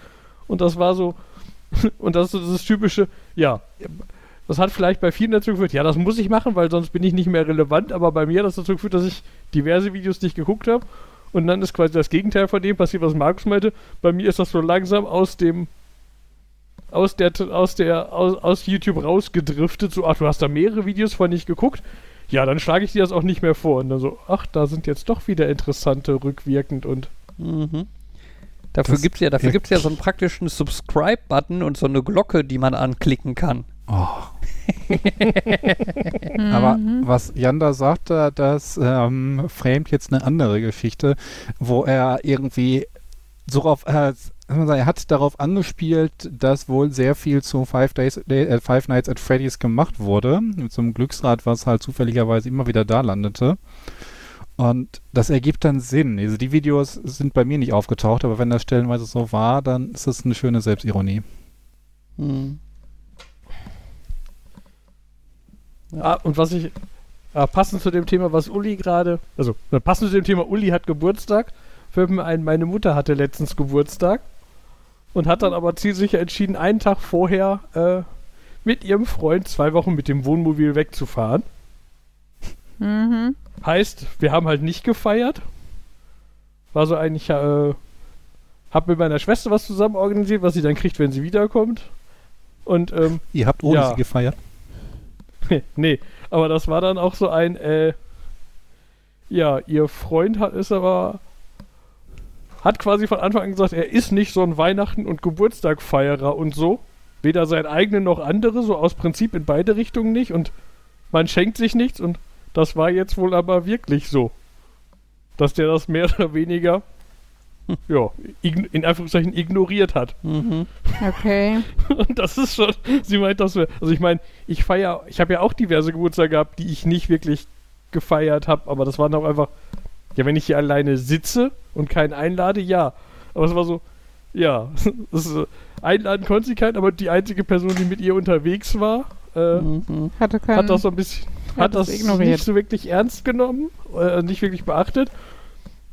Und das war so, (laughs) und das ist so das typische, ja, das hat vielleicht bei vielen dazu geführt, ja, das muss ich machen, weil sonst bin ich nicht mehr relevant, aber bei mir hat das dazu geführt, dass ich diverse Videos nicht geguckt habe. Und dann ist quasi das Gegenteil von dem passiert, was Markus meinte. Bei mir ist das so langsam aus dem aus der aus der aus, aus YouTube rausgedriftet, so ach, du hast da mehrere Videos von nicht geguckt. Ja, dann schlage ich dir das auch nicht mehr vor und dann so, ach, da sind jetzt doch wieder interessante rückwirkend und Mhm. Dafür Das- gibt's ja, dafür gibt's ja so einen praktischen Subscribe-Button und so eine Glocke, die man anklicken kann. Oh. (laughs) Aber Mhm. was Jan da sagte, das ähm, framet jetzt eine andere Geschichte, wo er irgendwie so auf, äh, er hat darauf angespielt, dass wohl sehr viel zu Five, Days, äh, Five Nights at Freddy's gemacht wurde. Mit so einem Glücksrad, was halt zufälligerweise immer wieder da landete. Und das ergibt dann Sinn. Also die Videos sind bei mir nicht aufgetaucht, aber wenn das stellenweise so war, dann ist das eine schöne Selbstironie. Hm. Ah, und was ich, ah, passend zu dem Thema, was Uli gerade, also passend zu dem Thema, Uli hat Geburtstag, fällt mir ein, meine Mutter hatte letztens Geburtstag und hat dann aber zielsicher entschieden, einen Tag vorher äh, mit ihrem Freund zwei Wochen mit dem Wohnmobil wegzufahren. Mhm. Heißt, wir haben halt nicht gefeiert. War so eigentlich, äh, hab mit meiner Schwester was zusammen organisiert, was sie dann kriegt, wenn sie wiederkommt. Und, ähm, Ihr habt ohne Ja. sie gefeiert. (laughs) nee, aber das war dann auch so ein, äh, ja, ihr Freund hat ist aber, hat quasi von Anfang an gesagt, er ist nicht so ein Weihnachten- und Geburtstagfeierer und so. Weder sein eigenen noch andere, so aus Prinzip in beide Richtungen nicht und man schenkt sich nichts und das war jetzt wohl aber wirklich so. Dass der das mehr oder weniger, ja, in Anführungszeichen ignoriert hat. Mhm. Okay. (laughs) Und das ist schon, sie meint das, wär- also ich meine, ich feiere, ich habe ja auch diverse Geburtstage gehabt, die ich nicht wirklich gefeiert habe, aber das waren auch einfach, ja, wenn ich hier alleine sitze und keinen einlade, ja. Aber es war so, ja, (laughs) ist, äh, einladen konnte sie keinen, aber die einzige Person, die mit ihr unterwegs war, äh, Mhm. Hatte keinen. hat das so ein bisschen, hat hat das das ignoriert. nicht so wirklich ernst genommen, äh, nicht wirklich beachtet.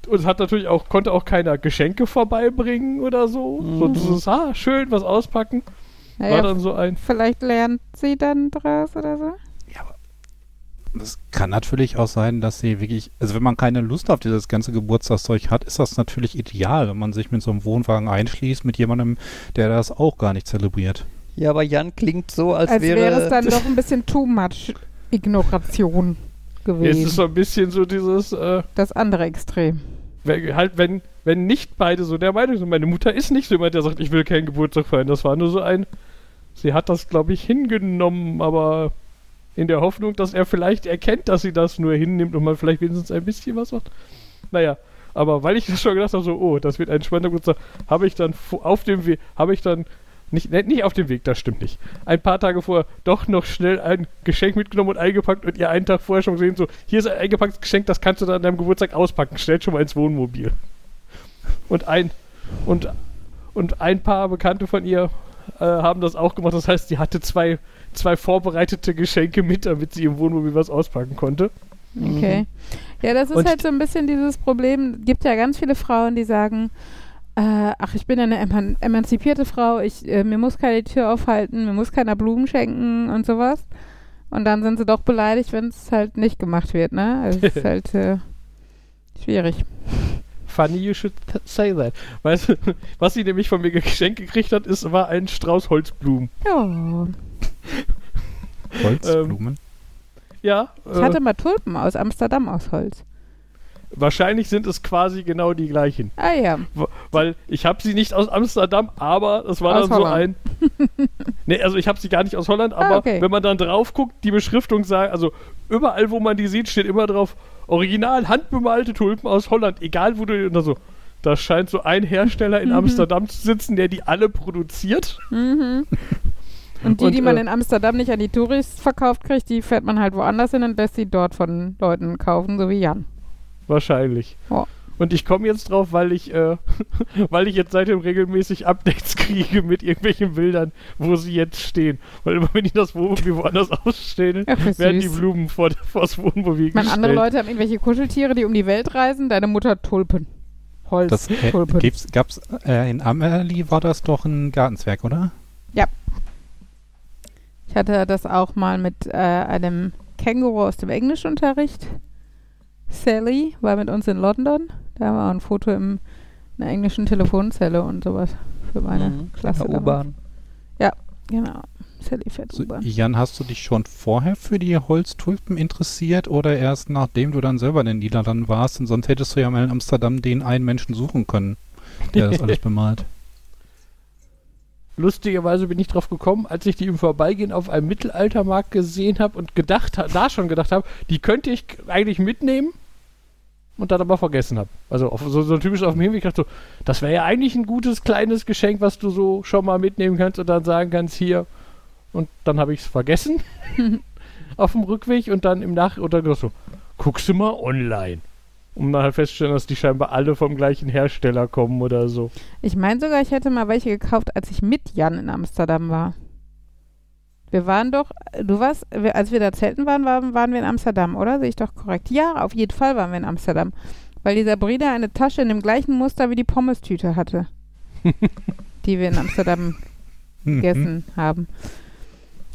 Und es hat natürlich auch, konnte auch keiner Geschenke vorbeibringen oder so. So Mhm. dieses, ah, schön, was auspacken. War naja, dann so ein, vielleicht lernt sie dann draus oder so. Es kann natürlich auch sein, dass sie wirklich, also wenn man keine Lust auf dieses ganze Geburtstagszeug hat, ist das natürlich ideal, wenn man sich mit so einem Wohnwagen einschließt, mit jemandem, der das auch gar nicht zelebriert. Ja, aber Jan klingt so, als, Als wäre, wäre es dann (laughs) doch ein bisschen too much Ignoration jetzt gewesen. ist so ein bisschen so dieses, äh, das andere Extrem. Wenn, halt, wenn, wenn nicht beide so der Meinung sind, meine Mutter ist nicht so jemand, der sagt, ich will keinen Geburtstag feiern. Das war nur so ein, sie hat das, glaube ich, hingenommen, aber in der Hoffnung, dass er vielleicht erkennt, dass sie das nur hinnimmt und man vielleicht wenigstens ein bisschen was macht. Naja, aber weil ich das schon gedacht habe, so, oh, das wird ein spannender Geburtstag, habe ich dann auf dem Weg, habe ich dann, nicht, nicht auf dem Weg, das stimmt nicht, ein paar Tage vorher doch noch schnell ein Geschenk mitgenommen und eingepackt und ihr einen Tag vorher schon gesehen, so, hier ist ein eingepacktes Geschenk, das kannst du dann an deinem Geburtstag auspacken, stell schon mal ins Wohnmobil. Und ein, und, und ein paar Bekannte von ihr äh, haben das auch gemacht, das heißt, sie hatte zwei, zwei vorbereitete Geschenke mit, damit sie im Wohnmobil was auspacken konnte. Okay. Ja, das ist Und- halt so ein bisschen dieses Problem. Gibt ja ganz viele Frauen, die sagen, äh, ach, ich bin eine eman emanzipierte Frau, ich, äh, mir muss keine Tür aufhalten, mir muss keiner Blumen schenken und sowas. Und dann sind sie doch beleidigt, wenn es halt nicht gemacht wird, ne? Also es ist (laughs) halt äh, schwierig. Funny you should say that. Weißt du, (laughs) was sie nämlich von mir geschenkt gekriegt hat, ist, war ein Strauß Holzblumen. Ja. (laughs) Holzblumen. Ja, Ich äh, hatte mal Tulpen aus Amsterdam aus Holz. Wahrscheinlich sind es quasi genau die gleichen. Ah ja. Weil ich habe sie nicht aus Amsterdam, aber das war Aus dann Holland. so ein. (laughs) nee, also ich habe sie gar nicht aus Holland, aber Ah, okay. wenn man dann drauf guckt, die Beschriftung sagt, also überall, wo man die sieht, steht immer drauf, original handbemalte Tulpen aus Holland, egal wo du. Und so. Da scheint so ein Hersteller in Mhm. Amsterdam zu sitzen, der die alle produziert. Mhm. Und die, Und, die man äh, in Amsterdam nicht an die Touristen verkauft kriegt, die fährt man halt woanders hin und lässt sie dort von Leuten kaufen, so wie Jan. Wahrscheinlich. Ja. Und ich komme jetzt drauf, weil ich, äh, (laughs) weil ich jetzt seitdem regelmäßig Updates (laughs) kriege mit irgendwelchen Bildern, wo sie jetzt stehen. Weil immer wenn die das Wohnmobil woanders (laughs) ausstellen, Ach, wie werden die. Blumen vor, vor das Wohnmobil Ich meine, gestellt. andere Leute haben irgendwelche Kuscheltiere, die um die Welt reisen. Deine Mutter hat Tulpen. Holz. Das äh, Tulpen. gibt's, gab's äh, in Amelie war das doch ein Gartenzwerg, oder? Ich hatte das auch mal mit äh, einem Känguru aus dem Englischunterricht. Sally war mit uns in London. Da war ein Foto im, in einer englischen Telefonzelle und sowas für meine Mhm, Klasse. der. U-Bahn. Genau. Sally fährt So, U-Bahn. Jan, hast du dich schon vorher für die Holztulpen interessiert oder erst nachdem du dann selber in den Niederlanden warst? Und sonst hättest du ja mal in Amsterdam den einen Menschen suchen können, der das (laughs) alles bemalt. Lustigerweise bin ich drauf gekommen, als ich die im Vorbeigehen auf einem Mittelaltermarkt gesehen habe und gedacht da schon gedacht habe, die könnte ich eigentlich mitnehmen. und dann aber vergessen habe. Also auf, so, so typisch auf dem Hinweg dachte so, das wäre ja eigentlich ein gutes kleines Geschenk, was du so schon mal mitnehmen kannst und dann sagen kannst, hier. Und dann habe ich es vergessen (laughs) auf dem Rückweg und dann im Nach- oder so, guckst du mal online. Um halt festzustellen, dass die scheinbar alle vom gleichen Hersteller kommen oder so. Ich meine sogar, ich hätte mal welche gekauft, als ich mit Jan in Amsterdam war. Wir waren doch, du warst, wir- als wir da zelten waren, waren, waren wir in Amsterdam, oder? Sehe ich doch korrekt. Ja, auf jeden Fall waren wir in Amsterdam. Weil die Sabrina eine Tasche in dem gleichen Muster wie die Pommestüte hatte. (laughs) die wir in Amsterdam Mhm. gegessen haben.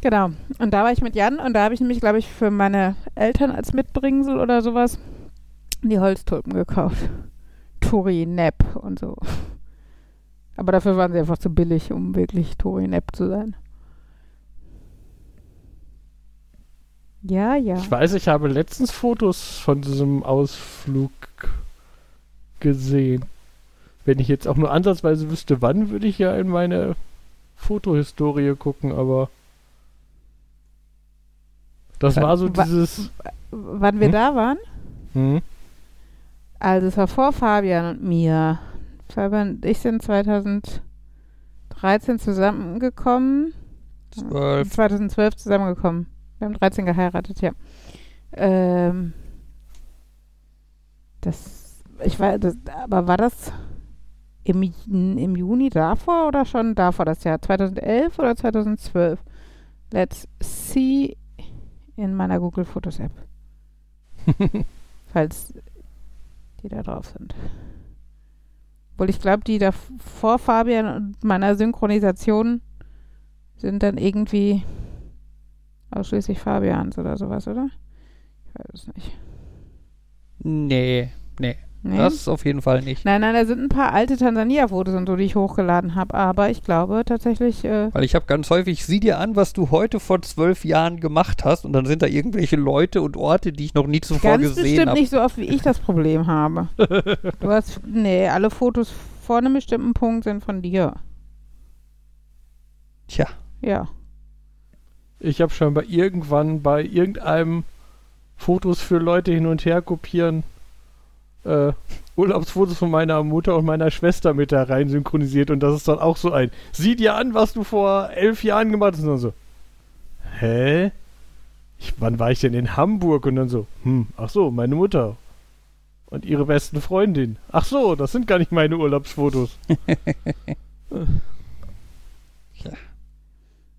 Genau. Und da war ich mit Jan und da habe ich nämlich, glaube ich, für meine Eltern als Mitbringsel oder sowas die Holztulpen gekauft. Tori Nepp und so. Aber dafür waren sie einfach zu billig, um wirklich Tori Nepp zu sein. Ja, ja. Ich weiß, ich habe letztens Fotos von diesem Ausflug gesehen. Wenn ich jetzt auch nur ansatzweise wüsste, wann, würde ich ja in meine Fotohistorie gucken, aber das war so dieses. Wann wir Hm? da waren? Hm? Also es war vor Fabian und mir. Fabian und ich sind 2013 zusammengekommen. Zwölf. 2012 zusammengekommen. Wir haben 13 geheiratet, ja. Ähm, das, ich weiß, das, aber war das im, im Juni davor oder schon davor das Jahr? 2011 oder 2012? Let's see in meiner Google Fotos App. (laughs) Falls die da drauf sind. Obwohl ich glaube, die da vor Fabian und meiner Synchronisation sind dann irgendwie ausschließlich Fabians oder sowas, oder? Ich weiß es nicht. Nee, nee, Nee? das auf jeden Fall nicht. Nein, nein, da sind ein paar alte Tansania-Fotos und so, die ich hochgeladen habe, aber ich glaube tatsächlich, äh, Weil ich habe ganz häufig, sieh dir an, was du heute vor zwölf Jahren gemacht hast und dann sind da irgendwelche Leute und Orte, die ich noch nie zuvor ganz gesehen bestimmt habe. nicht so oft, wie ich das Problem habe. (laughs) du hast, nee, alle Fotos vor einem bestimmten Punkt sind von dir. Tja, Ja. Ich habe scheinbar irgendwann bei irgendeinem Fotos für Leute hin und her kopieren äh, Urlaubsfotos von meiner Mutter und meiner Schwester mit da rein synchronisiert und das ist dann auch so ein Sieh dir an, was du vor elf Jahren gemacht hast und dann so Hä? Ich, wann war ich denn in Hamburg? Und dann so, hm, ach so, meine Mutter. Und ihre besten Freundin. Ach so, das sind gar nicht meine Urlaubsfotos. (laughs)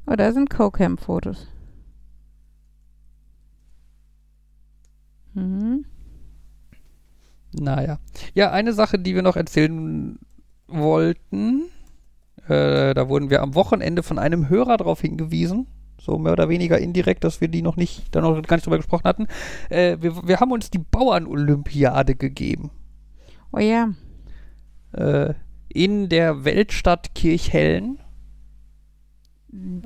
Oh, da sind Co-Camp-Fotos. Mhm. Naja. Ja, eine Sache, die wir noch erzählen wollten, äh, da wurden wir am Wochenende von einem Hörer darauf hingewiesen, so mehr oder weniger indirekt, dass wir die noch nicht, da noch gar nicht drüber gesprochen hatten. Äh, wir, wir haben uns die Bauern-Olympiade gegeben. Oh ja. Äh, in der Weltstadt Kirchhellen.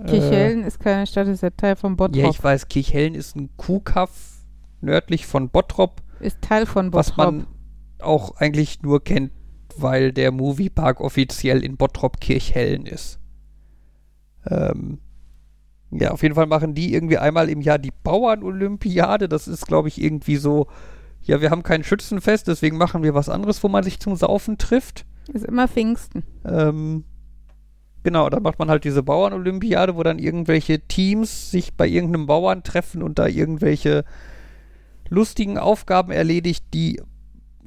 Kirchhellen ist keine Stadt, ist der Teil von Bottrop. Ja, ich weiß, Kirchhellen ist ein Kuhkaff nördlich von Bottrop, ist Teil von was Bottrop. man auch eigentlich nur kennt, weil der Moviepark offiziell in Bottrop Kirchhellen ist. Ähm, ja, auf jeden Fall machen die irgendwie einmal im Jahr die Bauern-Olympiade. Das ist, glaube ich, irgendwie so, ja, wir haben kein Schützenfest, deswegen machen wir was anderes, wo man sich zum Saufen trifft. Ist immer Pfingsten. Ähm, genau, da macht man halt diese Bauern-Olympiade, wo dann irgendwelche Teams sich bei irgendeinem Bauern treffen und da irgendwelche lustigen Aufgaben erledigt, die,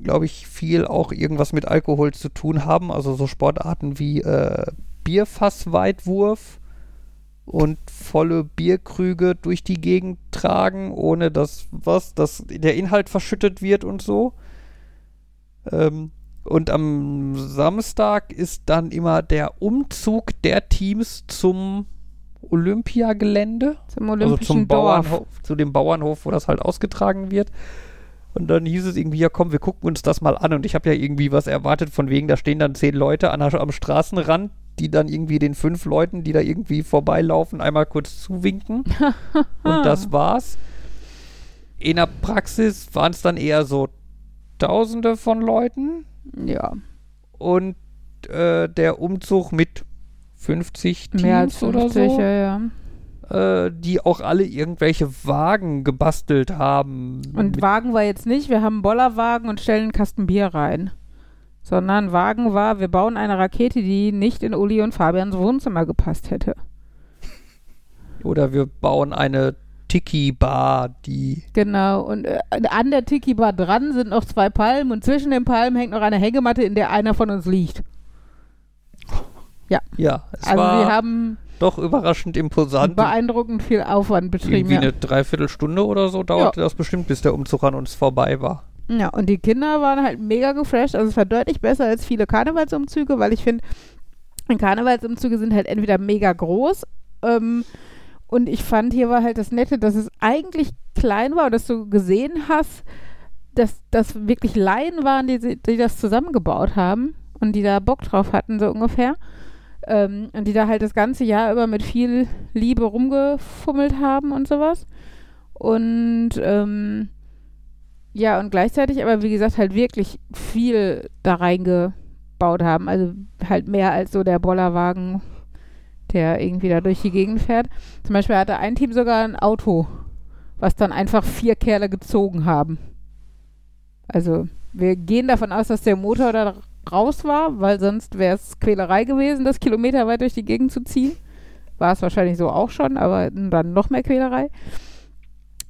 glaube ich, viel auch irgendwas mit Alkohol zu tun haben. Also so Sportarten wie äh, Bierfassweitwurf und volle Bierkrüge durch die Gegend tragen, ohne dass was, dass der Inhalt verschüttet wird und so. Ähm, und am Samstag ist dann immer der Umzug der Teams zum Olympiagelände, Zum also Olympischen zum Dorf. Bauernhof, zu dem Bauernhof, wo das halt ausgetragen wird. Und dann hieß es irgendwie, ja komm, wir gucken uns das mal an. Und ich habe ja irgendwie was erwartet, von wegen, da stehen dann zehn Leute an, am Straßenrand, die dann irgendwie den fünf Leuten, die da irgendwie vorbeilaufen, einmal kurz zuwinken. (laughs) Und das war's. In der Praxis waren es dann eher so Tausende von Leuten Ja, und äh, der Umzug mit 50 Teams mehr als 50, oder so. ja, ja. Äh, die auch alle irgendwelche Wagen gebastelt haben. Und Wagen war jetzt nicht, wir haben einen Bollerwagen und stellen einen Kasten Bier rein. Sondern Wagen war, wir bauen eine Rakete, die nicht in Uli und Fabians Wohnzimmer gepasst hätte. Oder wir bauen eine Tiki-Bar, die. Genau, und äh, an der Tiki-Bar dran sind noch zwei Palmen und zwischen den Palmen hängt noch eine Hängematte, in der einer von uns liegt. Ja, es Also wir haben doch überraschend imposant. beeindruckend viel Aufwand betrieben. Irgendwie Ja. eine Dreiviertelstunde oder so dauerte das bestimmt, bis der Umzug an uns vorbei war. ja, und die Kinder waren halt mega geflasht. Also es war deutlich besser als viele Karnevalsumzüge, weil ich finde, Karnevalsumzüge sind halt entweder mega groß ähm, und ich fand, hier war halt das Nette, dass es eigentlich klein war und dass du gesehen hast, dass das wirklich Laien waren, die, die das zusammengebaut haben und die da Bock drauf hatten, so ungefähr. Ähm, die da halt das ganze Jahr über mit viel Liebe rumgefummelt haben und sowas. Und ähm, ja, und gleichzeitig aber, wie gesagt, halt wirklich viel da reingebaut haben. Also halt mehr als so der Bollerwagen, der irgendwie da durch die Gegend fährt. Zum Beispiel hatte ein Team sogar ein Auto, was dann einfach vier Kerle gezogen haben. Also wir gehen davon aus, dass der Motor da raus war, weil sonst wäre es Quälerei gewesen, das kilometerweit durch die Gegend zu ziehen. War es wahrscheinlich so auch schon, aber dann noch mehr Quälerei.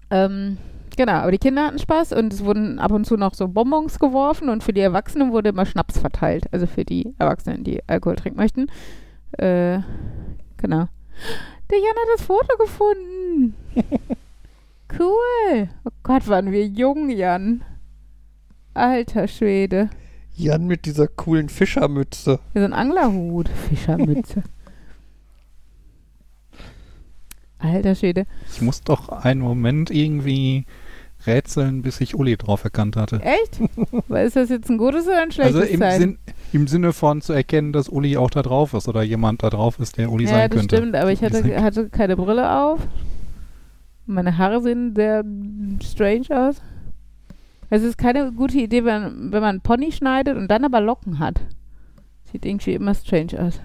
Ähm, genau, aber die Kinder hatten Spaß und es wurden ab und zu noch so Bonbons geworfen und für die Erwachsenen wurde immer Schnaps verteilt. Also für die Erwachsenen, die Alkohol trinken möchten. Äh, genau. Der Jan hat das Foto gefunden. (laughs) cool. Oh Gott, waren wir jung, Jan. Alter Schwede. Jan mit dieser coolen Fischermütze. Wir sind Anglerhut. Fischermütze. (laughs) Alter Schwede. Ich muss doch einen Moment irgendwie rätseln, bis ich Uli drauf erkannt hatte. Echt? Weil (laughs) ist das jetzt ein gutes oder ein schlechtes Also im, Zeichen? Sinn, im Sinne von zu erkennen, dass Uli auch da drauf ist oder jemand da drauf ist, der Uli ja, sein das könnte. stimmt, aber ich hatte, hatte keine Brille auf. Meine Haare sehen sehr strange aus. Es ist keine gute Idee, wenn, wenn man einen Pony schneidet und dann aber Locken hat. Sieht irgendwie immer strange aus.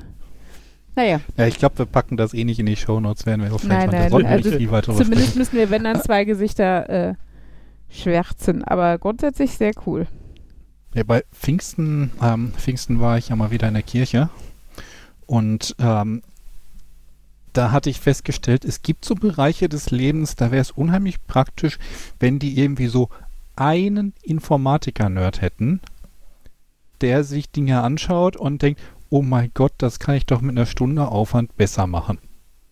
Naja, Ja, ich glaube, wir packen das eh nicht in die Shownotes, werden wir auch Nein, vielleicht mal nein, sollten wir also nicht viel weiter zumindest müssen wir, wenn dann zwei Gesichter äh, schwärzen. Aber grundsätzlich sehr cool. Ja, bei Pfingsten, ähm, Pfingsten war ich ja mal wieder in der Kirche und ähm, da hatte ich festgestellt, es gibt so Bereiche des Lebens, da wäre es unheimlich praktisch, wenn die irgendwie so einen Informatiker-Nerd hätten, der sich Dinge anschaut und denkt, oh mein Gott, das kann ich doch mit einer Stunde Aufwand besser machen.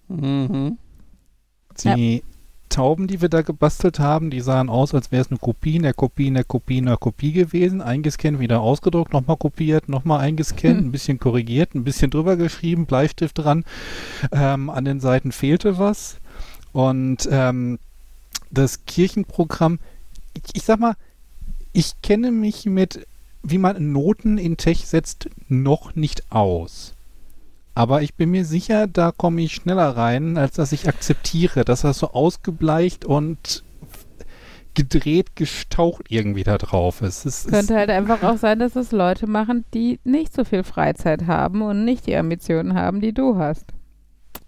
Mhm. Die Tauben, die wir da gebastelt haben, die sahen aus, als wäre es eine Kopie, eine Kopie, eine Kopie, eine Kopie gewesen. Eingescannt, wieder ausgedruckt, nochmal kopiert, nochmal eingescannt, Hm. ein bisschen korrigiert, ein bisschen drüber geschrieben, Bleistift dran. Ähm, an den Seiten fehlte was. Und ähm, das Kirchenprogramm, ich, ich sag mal, ich kenne mich mit, wie man Noten in Tech setzt, noch nicht aus. Aber ich bin mir sicher, da komme ich schneller rein, als dass ich akzeptiere, dass das so ausgebleicht und gedreht, gestaucht irgendwie da drauf ist. Es Könnte halt einfach auch sein, dass es Leute machen, die nicht so viel Freizeit haben und nicht die Ambitionen haben, die du hast.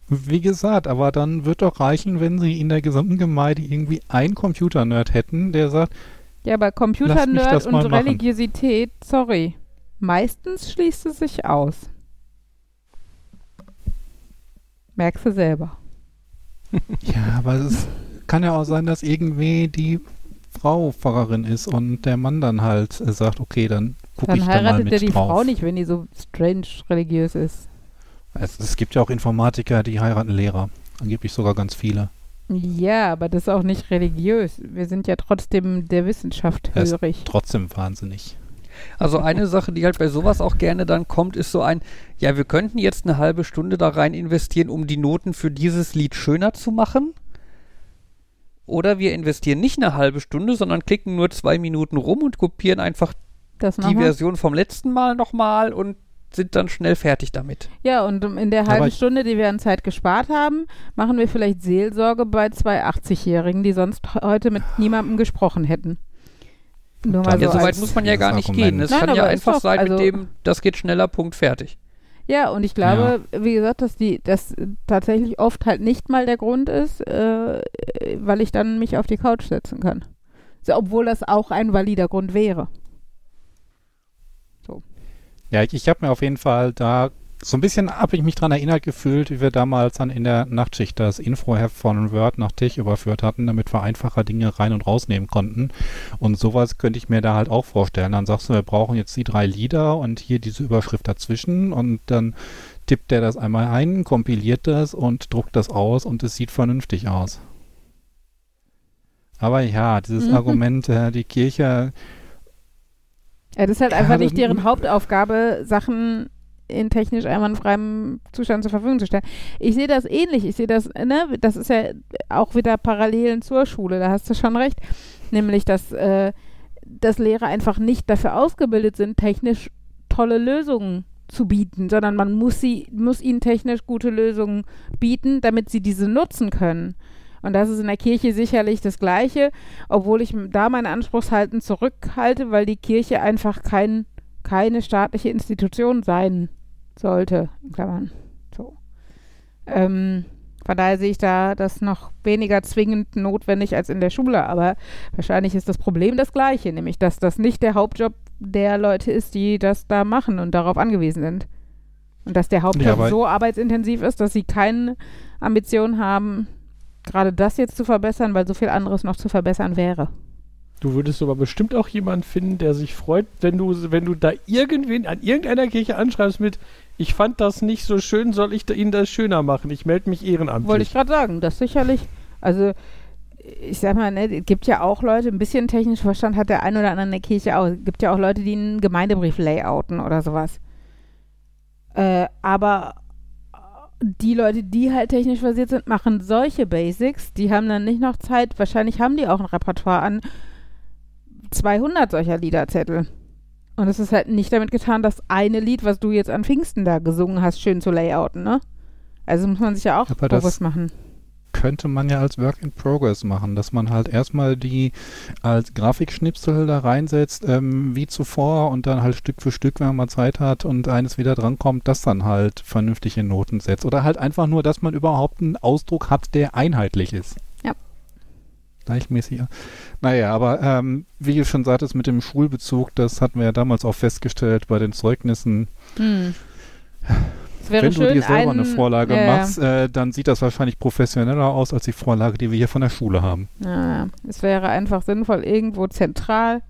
Wie gesagt, aber dann wird doch reichen, wenn sie in der gesamten Gemeinde irgendwie einen Computer-Nerd hätten, der sagt, Ja, aber Computernerd und machen. Religiosität, sorry. Meistens schließt es sich aus. Merkst du selber. (laughs) ja, aber es kann ja auch sein, dass irgendwie die Frau Pfarrerin ist und der Mann dann halt sagt, okay, dann gucke Dann ich da mal heiratet mit er die drauf. Frau nicht, wenn die so strange religiös ist. Es, es gibt ja auch Informatiker, die heiraten Lehrer. Angeblich sogar ganz viele. Ja, aber das ist auch nicht religiös. Wir sind ja trotzdem der Wissenschaft ist hörig. Trotzdem wahnsinnig. Also eine Sache, die halt bei sowas auch gerne dann kommt, ist so ein, ja, wir könnten jetzt eine halbe Stunde da rein investieren, um die Noten für dieses Lied schöner zu machen. Oder wir investieren nicht eine halbe Stunde, sondern klicken nur zwei Minuten rum und kopieren einfach Das die? Version vom letzten Mal nochmal und sind dann schnell fertig damit. Ja, und um- in der halben Stunde, die wir an Zeit gespart haben, machen wir vielleicht Seelsorge bei zwei 80-Jährigen, die sonst he- heute mit niemandem gesprochen hätten. Nur mal so ja, so weit muss man ja gar nicht Argument. gehen. Es Nein, kann ja einfach doch- sein also- mit dem, das geht schneller, Punkt, fertig. Ja, und ich glaube, wie gesagt, dass die, das tatsächlich oft halt nicht mal der Grund ist, äh, weil ich dann mich auf die Couch setzen kann. So, obwohl das auch ein valider Grund wäre. Ja, ich, ich habe mir auf jeden Fall da so ein bisschen habe ich mich dran erinnert gefühlt, wie wir damals dann in der Nachtschicht das Infoheft von Word nach Tech überführt hatten, damit wir einfacher Dinge rein und rausnehmen konnten. Und sowas könnte ich mir da halt auch vorstellen. Dann sagst du, wir brauchen jetzt die drei Lieder und hier diese Überschrift dazwischen und dann tippt der das einmal ein, kompiliert das und druckt das aus und es sieht vernünftig aus. Aber ja, dieses Mhm. Argument, äh, die Kirche, Ja, das ist halt einfach nicht deren Hauptaufgabe, Sachen in technisch einwandfreiem Zustand zur Verfügung zu stellen. Ich sehe das ähnlich. Ich sehe das, ne, das ist ja auch wieder Parallelen zur Schule, da hast du schon recht. Nämlich, dass, äh, dass Lehrer einfach nicht dafür ausgebildet sind, technisch tolle Lösungen zu bieten, sondern man muss sie, muss ihnen technisch gute Lösungen bieten, damit sie diese nutzen können. Und das ist in der Kirche sicherlich das Gleiche, obwohl ich da meine Anspruchshalten zurückhalte, weil die Kirche einfach kein, keine staatliche Institution sein sollte. In Klammern. So. Ähm, von daher sehe ich da das noch weniger zwingend notwendig als in der Schule. Aber wahrscheinlich ist das Problem das gleiche, nämlich dass das nicht der Hauptjob der Leute ist, die das da machen und darauf angewiesen sind. Und dass der Hauptjob Ja, so arbeitsintensiv ist, dass sie keine Ambition haben, gerade das jetzt zu verbessern, weil so viel anderes noch zu verbessern wäre. Du würdest aber bestimmt auch jemanden finden, der sich freut, wenn du, wenn du da irgendwen an irgendeiner Kirche anschreibst mit, ich fand das nicht so schön, soll ich da Ihnen das schöner machen? Ich melde mich ehrenamtlich. Wollte ich gerade sagen, das sicherlich. Also, ich sag mal, ne, es gibt ja auch Leute, ein bisschen technischen Verstand hat der ein oder andere in der Kirche auch. Es gibt ja auch Leute, die einen Gemeindebrief layouten oder sowas. Äh, aber die Leute, die halt technisch versiert sind, machen solche Basics. Die haben dann nicht noch Zeit. Wahrscheinlich haben die auch ein Repertoire an 200 solcher Liederzettel. Und es ist halt nicht damit getan, das eine Lied, was du jetzt an Pfingsten da gesungen hast, schön zu layouten, ne? Also muss man sich ja auch Aber bewusst machen. Könnte man ja als Work in Progress machen, dass man halt erstmal die als Grafikschnipsel da reinsetzt, ähm, wie zuvor und dann halt Stück für Stück, wenn man mal Zeit hat und eines wieder drankommt, das dann halt vernünftig in Noten setzt. Oder halt einfach nur, dass man überhaupt einen Ausdruck hat, der einheitlich ist. Ja. Gleichmäßig. Naja, aber ähm, wie du schon sagtest, mit dem Schulbezug, das hatten wir ja damals auch festgestellt bei den Zeugnissen. Hm. Wenn du dir selber ein, eine Vorlage ja, machst, äh, dann sieht das wahrscheinlich professioneller aus als die Vorlage, die wir hier von der Schule haben. Ja, es wäre einfach sinnvoll, irgendwo zentral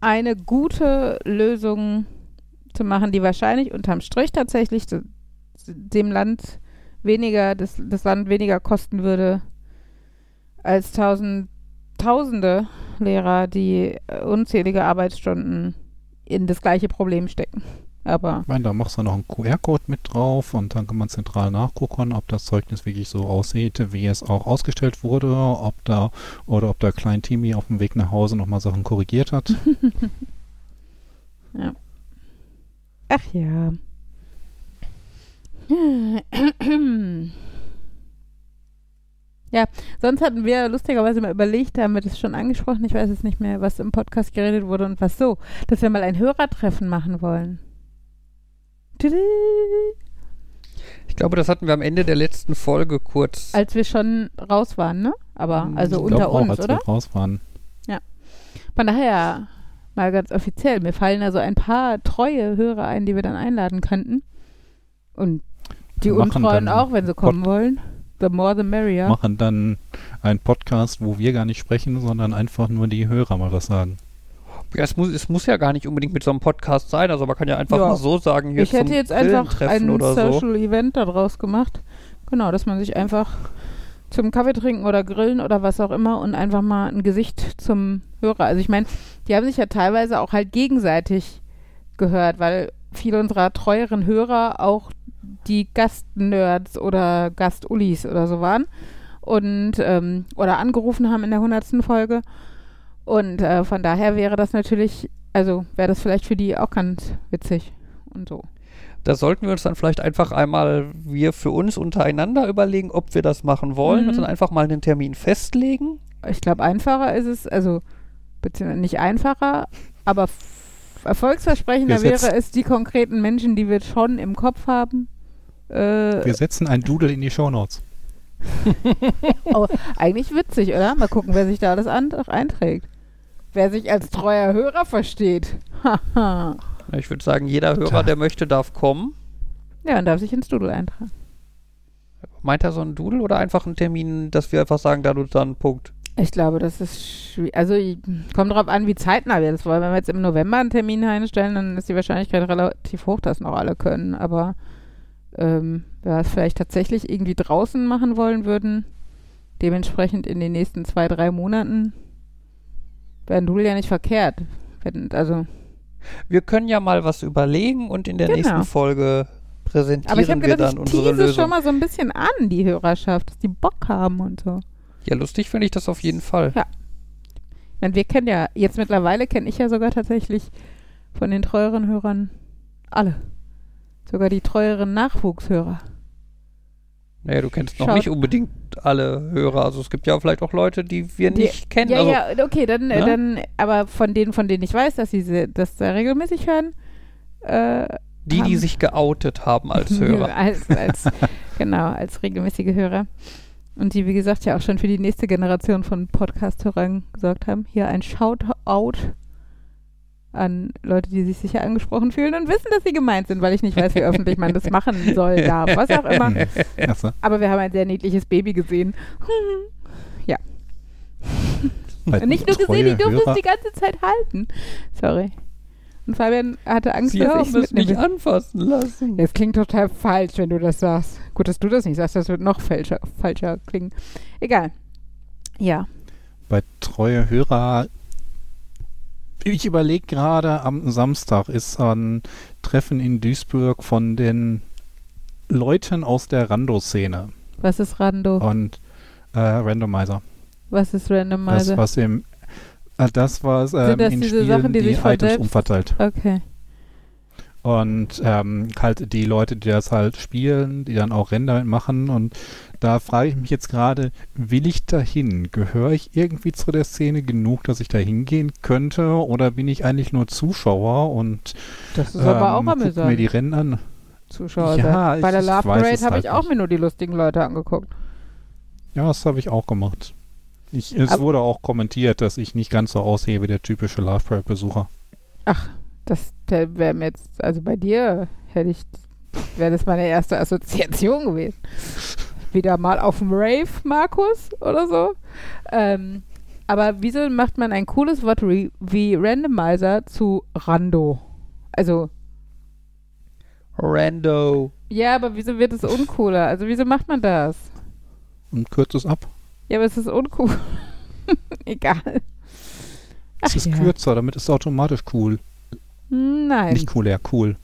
eine gute Lösung zu machen, die wahrscheinlich unterm Strich tatsächlich de- dem Land weniger, das, das Land weniger kosten würde als tausend, tausende Lehrer, die äh, unzählige Arbeitsstunden in das gleiche Problem stecken. Aber Ich meine, da machst du noch einen QR-Code mit drauf und dann kann man zentral nachgucken, ob das Zeugnis wirklich so aussieht, wie es auch ausgestellt wurde, ob da oder ob der kleine Timmy auf dem Weg nach Hause nochmal Sachen korrigiert hat. (laughs) Ach ja. (clears throat) Ja, sonst hatten wir lustigerweise mal überlegt, haben wir das schon angesprochen, ich weiß jetzt nicht mehr, was im Podcast geredet wurde und was so, dass wir mal ein Hörertreffen machen wollen. Ich glaube, das hatten wir am Ende der letzten Folge kurz. Als wir schon raus waren, ne? Aber Hm, also Ich unter auch, uns, als oder? wir raus waren. Von daher, mal ganz offiziell, mir fallen also ein paar treue Hörer ein, die wir dann einladen könnten. Und die Untreuen auch, wenn sie kommen wollen. The more the merrier. Machen dann einen Podcast, wo wir gar nicht sprechen, sondern einfach nur die Hörer mal was sagen. Ja, es muss, es muss ja gar nicht unbedingt mit so einem Podcast sein. Also man kann ja einfach Ja. mal so sagen, hier ich hätte jetzt einfach ein oder so. Social Event daraus gemacht. Genau, dass man sich einfach zum Kaffee trinken oder grillen oder was auch immer und einfach mal ein Gesicht zum Hörer. Also ich meine, die haben sich ja teilweise auch halt gegenseitig gehört, weil viele unserer treueren Hörer auch die Gastnerds oder Gastullis oder so waren und ähm, oder angerufen haben in der hundertsten Folge. Und äh, von daher wäre das natürlich, also wäre das vielleicht für die auch ganz witzig und so. Da sollten wir uns dann vielleicht einfach einmal wir für uns untereinander überlegen, ob wir das machen wollen Mhm. und dann einfach mal einen Termin festlegen. Ich glaube, einfacher ist es, also beziehungsweise nicht einfacher, aber Erfolgsversprechender wäre es, die konkreten Menschen, die wir schon im Kopf haben. Äh, Wir setzen ein Doodle in die Shownotes. (laughs) oh, eigentlich witzig, oder? Mal gucken, wer sich da alles an einträgt. Wer sich als treuer Hörer versteht. (laughs) Ich würde sagen, jeder Hörer, der möchte, darf kommen. ja, und darf sich ins Doodle eintragen. Meint er so einen Doodle oder einfach einen Termin, dass wir einfach sagen, da du dann Punkt? Ich glaube, das ist schwierig. Also, ich- kommt drauf an, wie zeitnah wir das wollen. Wenn wir jetzt im November einen Termin einstellen, dann ist die Wahrscheinlichkeit relativ hoch, dass noch alle können. Aber ähm, wenn wir es vielleicht tatsächlich irgendwie draußen machen wollen würden, dementsprechend in den nächsten zwei, drei Monaten, wäre ein Doodle ja nicht verkehrt. Wenn, also, Wir können ja mal was überlegen und in der Genau. nächsten Folge aber ich habe präsentieren wir gedacht, dann ich unsere tease Lösung. schon mal so ein bisschen an, die Hörerschaft, dass die Bock haben und so. Ja, lustig finde ich das auf jeden Fall. Ja. Ich meine, wir kennen ja, jetzt mittlerweile kenne ich ja sogar tatsächlich von den treueren Hörern alle. Sogar die treueren Nachwuchshörer. Naja, du kennst noch Schaut. nicht unbedingt alle Hörer. Also es gibt ja vielleicht auch Leute, die wir Die- nicht kennen. Ja, also, ja, okay, dann, Ne? dann, aber von denen, von denen ich weiß, dass sie se- das da regelmäßig hören, äh, Die, die haben- sich geoutet haben als (laughs) Hörer. als, als, (laughs) genau, als regelmäßige Hörer. Und die, wie gesagt, ja auch schon für die nächste Generation von Podcast-Hörern gesorgt haben. Hier ein Shoutout an Leute, die sich sicher angesprochen fühlen und wissen, dass sie gemeint sind, weil ich nicht weiß, wie öffentlich man das machen soll, darf, was auch immer. Achso. Aber wir haben ein sehr niedliches Baby gesehen. Bei Und nicht nur gesehen, die durfte Hörer- es die ganze Zeit halten. Sorry. Und Fabian hatte Angst, Sie dass ich es nicht mitnehme. anfassen lassen. Das klingt total falsch, wenn du das sagst. Gut, dass du das nicht sagst, das wird noch falscher, falscher klingen. Egal. Ja. bei treue Hörer. Ich überlege gerade, am Samstag ist ein Treffen in Duisburg von den Leuten aus der Rando-Szene Was ist Rando? und äh, Randomizer. Was ist Das, Randomizer? was im äh, das, was ähm, das in diese Spielen Sachen, die die, sich Items umverteilt. Okay. Und ähm, halt die Leute, die das halt spielen, die dann auch Rennen damit machen. Und da frage ich mich jetzt gerade, will ich dahin? Gehöre ich irgendwie zu der Szene genug, dass ich da hingehen könnte? Oder bin ich eigentlich nur Zuschauer und Das ist aber auch ähm, guck mir die Rennen an? Zuschauer Ja, sein. Bei der Love Parade es habe halt ich auch nicht. mir nur die lustigen Leute angeguckt. Ja, das habe ich auch gemacht. Ich, es Aber- wurde auch kommentiert, dass ich nicht ganz so aussehe wie der typische Love Parade-Besucher. Ach, das wäre mir jetzt, also bei dir hätte ich, wäre das meine erste Assoziation gewesen. Wieder mal auf dem Rave, Markus, oder so. Ähm, aber wieso macht man ein cooles Wort wie, wie Randomizer zu Rando? Also, Rando. ja, aber wieso wird es uncooler? Also, wieso macht man das? Und kürzt es ab. Ja, aber es ist uncool. (laughs) Egal. Es ist ja. kürzer, damit ist es automatisch cool. Nein. Nicht cool, ja, cool.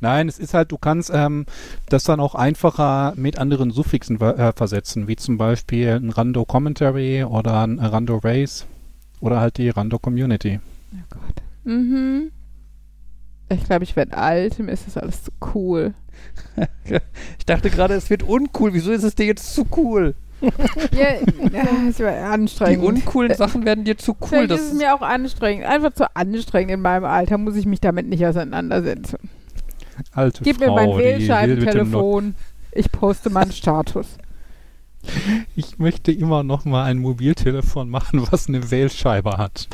Nein, es ist halt, du kannst ähm, das dann auch einfacher mit anderen Suffixen äh, versetzen, wie zum Beispiel ein Rando Commentary oder ein Rando Race oder halt die Rando Community. Oh Gott. Mhm. Ich glaube, ich werde alt. Mir ist das alles zu cool. (laughs) Ich dachte gerade, es wird uncool. Wieso ist es dir jetzt zu cool? Ja, es war Die anstrengend. uncoolen Sachen werden dir zu cool. Vielleicht Das ist mir auch anstrengend. Einfach zu anstrengend in meinem Alter. Muss ich mich damit nicht auseinandersetzen. Alte Gib mir Frau, mein die dem Neu- Wählscheibentelefon. Ich poste meinen Status. Ich möchte immer noch mal ein Mobiltelefon machen, was eine Wählscheibe hat.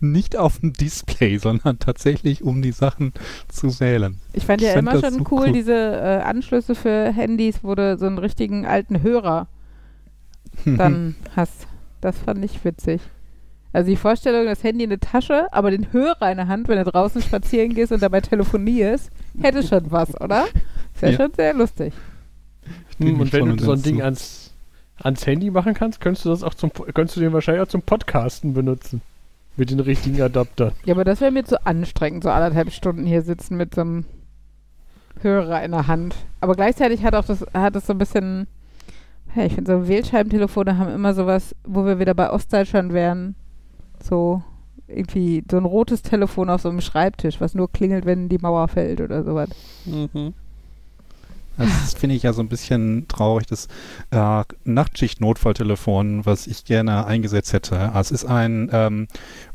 Nicht auf dem Display, sondern tatsächlich, um die Sachen zu wählen. Ich fand ja Ich immer das schon so cool, cool. diese äh, Anschlüsse für Handys, wo du so einen richtigen alten Hörer dann (laughs) hast. Das fand ich witzig. Also die Vorstellung, das Handy in der Tasche, aber den Hörer in der Hand, wenn du draußen spazieren gehst und dabei telefonierst, hätte schon was, oder? Ist ja, Ja. schon sehr lustig. Hm, und wenn du so ein Ding ans, ans Handy machen kannst, könntest du das auch zum, könntest du den wahrscheinlich auch zum Podcasten benutzen. Mit den richtigen Adaptern. Ja, aber das wäre mir zu anstrengend, so anderthalb Stunden hier sitzen mit so einem Hörer in der Hand. Aber gleichzeitig hat auch das, hat es so ein bisschen, ja, ich finde so Wählscheibentelefone haben immer sowas, wo wir wieder bei Ostdeutschland wären. So irgendwie so ein rotes Telefon auf so einem Schreibtisch, was nur klingelt, wenn die Mauer fällt oder sowas. Mhm. Das finde ich ja so ein bisschen traurig, das äh, Nachtschicht-Notfalltelefon, was ich gerne eingesetzt hätte. Also es ist ein ähm,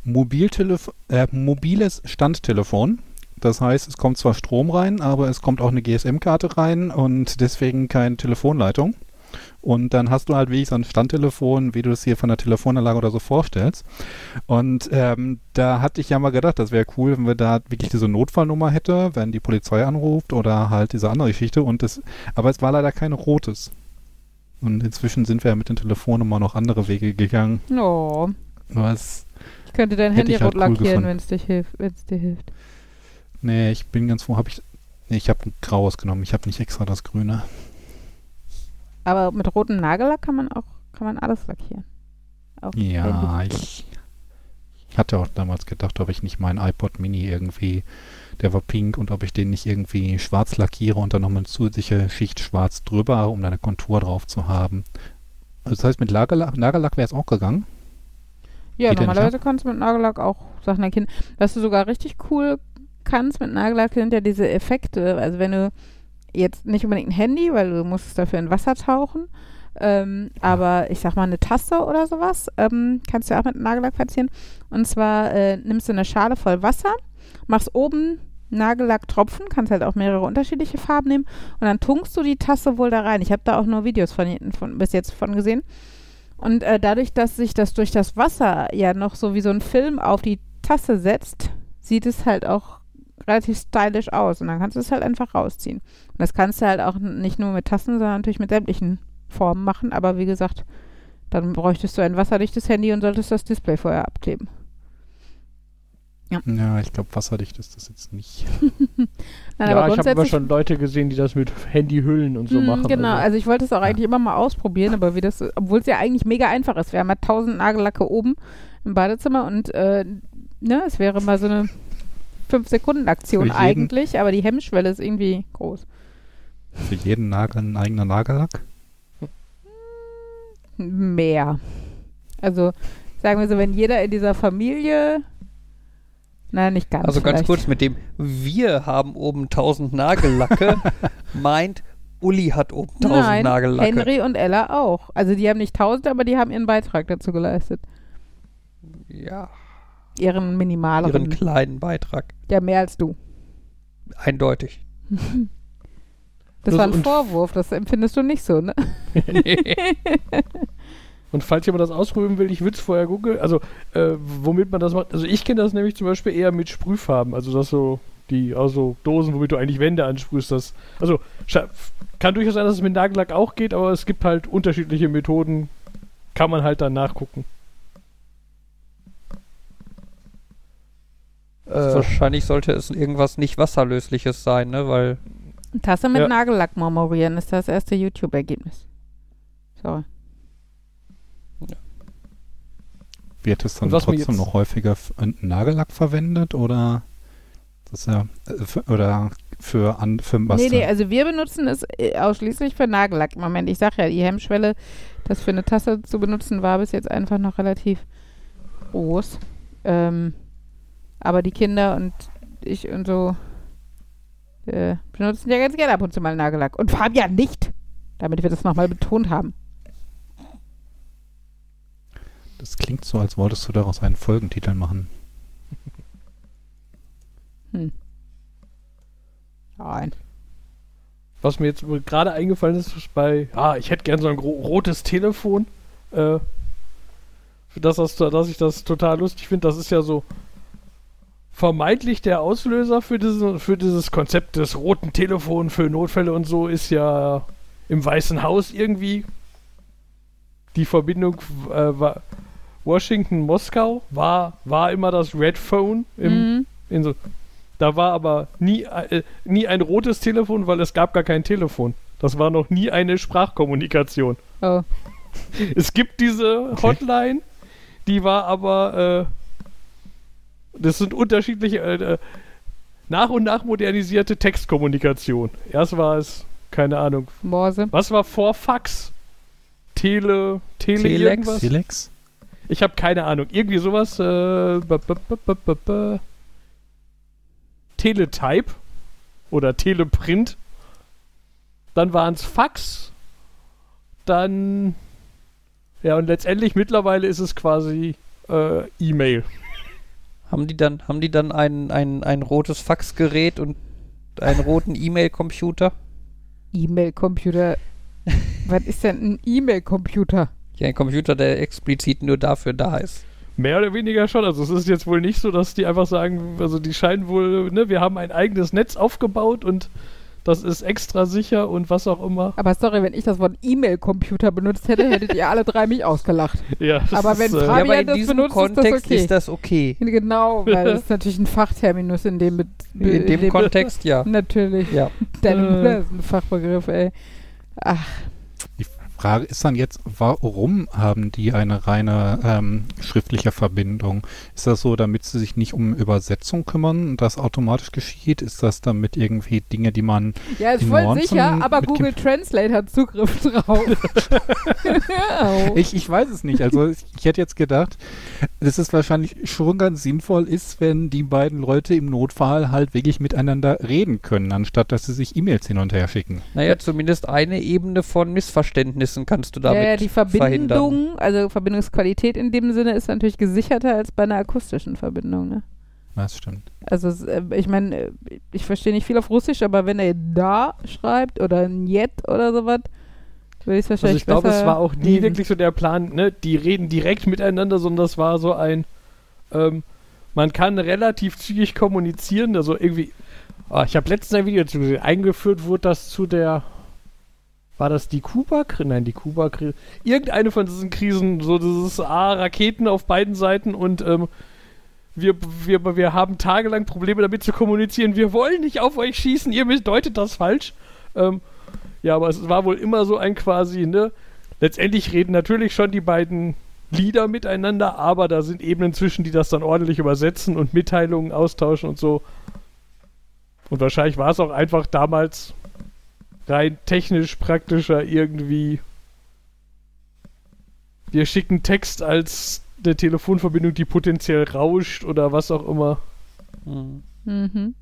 Mobiltelef äh, mobiles Standtelefon. Das heißt, es kommt zwar Strom rein, aber es kommt auch eine GSM-Karte rein und deswegen keine Telefonleitung. Und dann hast du halt wirklich so ein Standtelefon, wie du es hier von der Telefonanlage oder so vorstellst. Und ähm, da hatte ich ja mal gedacht, das wäre cool, wenn wir da wirklich diese Notfallnummer hätte, wenn die Polizei anruft oder halt diese andere Geschichte. Und das, aber es war leider kein rotes. Und inzwischen sind wir ja mit den Telefonnummern noch andere Wege gegangen. Oh. Was, Ich könnte dein Handy halt rot cool lackieren, wenn es hilft, wenn es dir hilft. nee, ich bin ganz froh, habe ich. Nee, ich habe ein graues genommen. Ich habe nicht extra das grüne. Aber mit rotem Nagellack kann man auch, kann man alles lackieren. Auch Ja, ich hatte auch damals gedacht, ob ich nicht meinen iPod Mini irgendwie, der war pink, und ob ich den nicht irgendwie schwarz lackiere und dann nochmal eine zusätzliche Schicht schwarz drüber, um da eine Kontur drauf zu haben. Also das heißt, mit Lagerlack, Nagellack wäre es auch gegangen. Ja, Geht normalerweise kannst du mit Nagellack auch Sachen erkennen. Was du sogar richtig cool kannst mit Nagellack sind ja diese Effekte. Also wenn du jetzt nicht unbedingt ein Handy, weil du musst dafür in Wasser tauchen, ähm, aber ich sag mal eine Tasse oder sowas, ähm, kannst du auch mit Nagellack verzieren. Und zwar äh, nimmst du eine Schale voll Wasser, machst oben Nagellacktropfen, kannst halt auch mehrere unterschiedliche Farben nehmen und dann tunkst du die Tasse wohl da rein. Ich habe da auch nur Videos von, von bis jetzt von gesehen. Und äh, dadurch, dass sich das durch das Wasser ja noch so wie so ein Film auf die Tasse setzt, sieht es halt auch relativ stylisch aus. Und dann kannst du es halt einfach rausziehen. Und das kannst du halt auch nicht nur mit Tassen, sondern natürlich mit sämtlichen Formen machen. Aber wie gesagt, dann bräuchtest du ein wasserdichtes Handy und solltest das Display vorher abkleben. Ja, ich glaube, wasserdicht ist das jetzt nicht. (laughs) Nein, ja, aber ich habe immer schon Leute gesehen, die das mit Handyhüllen und so Mm, machen. Genau, Also. also ich wollte es auch eigentlich immer mal ausprobieren, aber wie das, obwohl es ja eigentlich mega einfach ist. Wir haben ja tausend Nagellacke oben im Badezimmer und äh, ne, es wäre mal so eine 5-Sekunden-Aktion Für jeden- eigentlich, aber die Hemmschwelle ist irgendwie groß. Für jeden Nagel ein eigener Nagellack. Mehr. Also sagen wir so, wenn jeder in dieser Familie, nein, nicht ganz. Also ganz vielleicht. kurz mit dem Wir haben oben 1000 Nagellacke (laughs) meint Uli hat oben 1000 Nein, Nagellacke. Henry und Ella auch. Also die haben nicht tausend, aber die haben ihren Beitrag dazu geleistet. Ja, Ihren minimaleren. ihren kleinen Beitrag. ja, mehr als du. Eindeutig. (laughs) Das war ein Vorwurf, das empfindest du nicht so, ne? (laughs) Und falls jemand das ausprobieren will, ich würde es vorher googeln. Also, äh, womit man das macht. Also, ich kenne das nämlich zum Beispiel eher mit Sprühfarben. Also, das so, die, also Dosen, womit du eigentlich Wände ansprühst. Das, also, kann durchaus sein, dass es mit Nagellack auch geht, aber es gibt halt unterschiedliche Methoden. Kann man halt dann nachgucken. Äh, Wahrscheinlich sollte es irgendwas nicht wasserlösliches sein, ne? Weil Tasse mit Ja. Nagellack marmorieren ist das erste YouTube-Ergebnis. Sorry. Wird es dann trotzdem noch häufiger ein Nagellack verwendet oder das ist ja äh, für, oder für an für? Nee, nee, also wir benutzen es äh, ausschließlich für Nagellack im Moment. Ich sag ja, die Hemmschwelle, das für eine Tasse zu benutzen, war bis jetzt einfach noch relativ groß. Ähm, aber die Kinder und ich und so äh, benutzen ja ganz gerne ab und zu mal Nagellack. Und Fabian nicht, damit wir das nochmal betont haben. Das klingt so, als wolltest du daraus einen Folgentitel machen. Hm. Nein. Was mir jetzt gerade eingefallen ist, ist bei, ah, ich hätte gern so ein rotes Telefon. Äh, für das, das, dass ich das total lustig finde, das ist ja so vermeintlich der Auslöser für, diese, für dieses Konzept des roten Telefons für Notfälle und so ist ja im Weißen Haus irgendwie die Verbindung äh, war Washington-Moskau war, war immer das Red Phone im, Mhm. in so, da war aber nie, äh, nie ein rotes Telefon, weil es gab gar kein Telefon. Das war noch nie eine Sprachkommunikation. Oh. Es gibt diese Okay. Hotline, die war aber, äh, das sind unterschiedliche, äh, äh, nach und nach modernisierte Textkommunikation. Erst war es, keine Ahnung, Morse. was war vor Fax? Tele, Tele Telex? irgendwas? Telex? Ich habe keine Ahnung. Irgendwie sowas. Äh, -b -b -b Teletype oder Teleprint. dann waren es Fax, dann ja und letztendlich mittlerweile ist es quasi äh, E-Mail. Haben die dann, haben die dann ein, ein, ein rotes Faxgerät und einen roten E-Mail-Computer? E-Mail-Computer. Was ist denn ein E-Mail-Computer? Ja, ein Computer, der explizit nur dafür da ist. Mehr oder weniger schon. Also es ist jetzt wohl nicht so, dass die einfach sagen, also die scheinen wohl, ne, wir haben ein eigenes Netz aufgebaut und das ist extra sicher und was auch immer. Aber sorry, wenn ich das Wort E-Mail-Computer benutzt hätte, hättet ihr alle drei mich ausgelacht. (laughs) Ja, das Aber wenn ist, äh, Fabian ja, aber in das diesem benutzt, ist das Kontext okay. ist das okay. (laughs) Genau, weil (laughs) das ist natürlich ein Fachterminus in dem... Mit, In dem Kontext, ja. Natürlich. Ja. Deine. Mutter ist ein Fachbegriff, ey. Ach, Frage ist dann jetzt, warum haben die eine reine ähm, schriftliche Verbindung? Ist das so, damit sie sich nicht um Übersetzung kümmern und das automatisch geschieht? Ist das damit irgendwie Dinge, die man ja, ist voll Norden sicher, aber Google Kim- Translate hat Zugriff drauf. Au. (laughs) Ich, ich weiß es nicht. Also ich, ich hätte jetzt gedacht, dass es wahrscheinlich schon ganz sinnvoll ist, wenn die beiden Leute im Notfall halt wirklich miteinander reden können, anstatt dass sie sich E-Mails hin und her schicken. Naja, zumindest eine Ebene von Missverständnissen kannst du damit ja, ja, die verhindern. Verbindung, also Verbindungsqualität in dem Sinne ist natürlich gesicherter als bei einer akustischen Verbindung. Ne? Das stimmt. Also äh, ich meine, äh, ich verstehe nicht viel auf Russisch, aber wenn er da schreibt oder Njet oder sowas, würde ich es Also wahrscheinlich ich glaube, es war auch nie lesen. wirklich so der Plan, ne, die reden direkt miteinander, sondern das war so ein, ähm, man kann relativ zügig kommunizieren, also irgendwie, oh, ich habe letztens ein Video zu gesehen, eingeführt wurde das zu der, war das die Kuba-Krise? Nein, die Kuba-Krise. Irgendeine von diesen Krisen, so dieses A, Raketen auf beiden Seiten und ähm, wir, wir, wir haben tagelang Probleme damit zu kommunizieren. Wir wollen nicht auf euch schießen, ihr deutet das falsch. Ähm, ja, aber es war wohl immer so ein quasi, ne? Letztendlich reden natürlich schon die beiden Lieder miteinander, aber da sind Ebenen zwischen, die das dann ordentlich übersetzen und Mitteilungen austauschen und so. Und wahrscheinlich war es auch einfach damals rein technisch praktischer irgendwie. Wir schicken Text als eine Telefonverbindung, die potenziell rauscht oder was auch immer. Mhm. Mhm.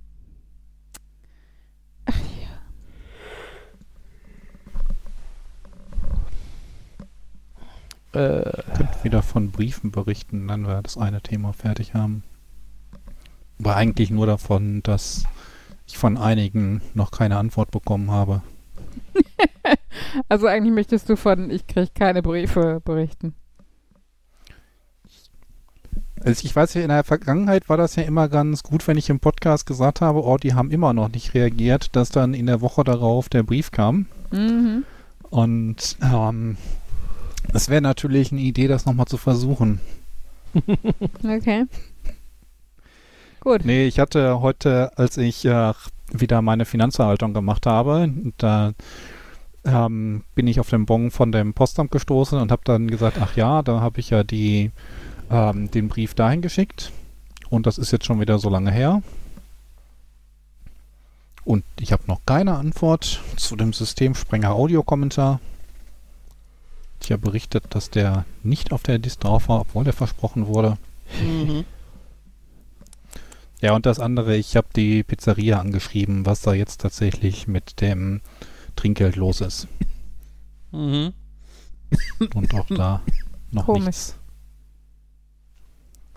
Äh, Könnt wieder von Briefen berichten, wenn wir das eine Thema fertig haben. Aber eigentlich nur davon, dass ich von einigen noch keine Antwort bekommen habe. (laughs) Also eigentlich möchtest du von ich kriege keine Briefe berichten. Also ich weiß ja, in der Vergangenheit war das ja immer ganz gut, wenn ich im Podcast gesagt habe, oh, die haben immer noch nicht reagiert, dass dann in der Woche darauf der Brief kam. Mhm. Und ähm, das wäre natürlich eine Idee, das nochmal zu versuchen. (laughs) Okay. Gut. Nee, ich hatte heute, als ich äh, wieder meine Finanzverwaltung gemacht habe, da ähm, bin ich auf den Bon von dem Postamt gestoßen und habe dann gesagt, ach ja, da habe ich ja die, ähm, den Brief dahin geschickt. Und das ist jetzt schon wieder so lange her. Und ich habe noch keine Antwort zu dem Systemsprenger Audiokommentar. Ich habe berichtet, dass der nicht auf der Liste drauf war, obwohl der versprochen wurde. Mhm. Ja, und das andere, ich habe die Pizzeria angeschrieben, was da jetzt tatsächlich mit dem Trinkgeld los ist. Mhm. Und auch da noch Komisch. nichts.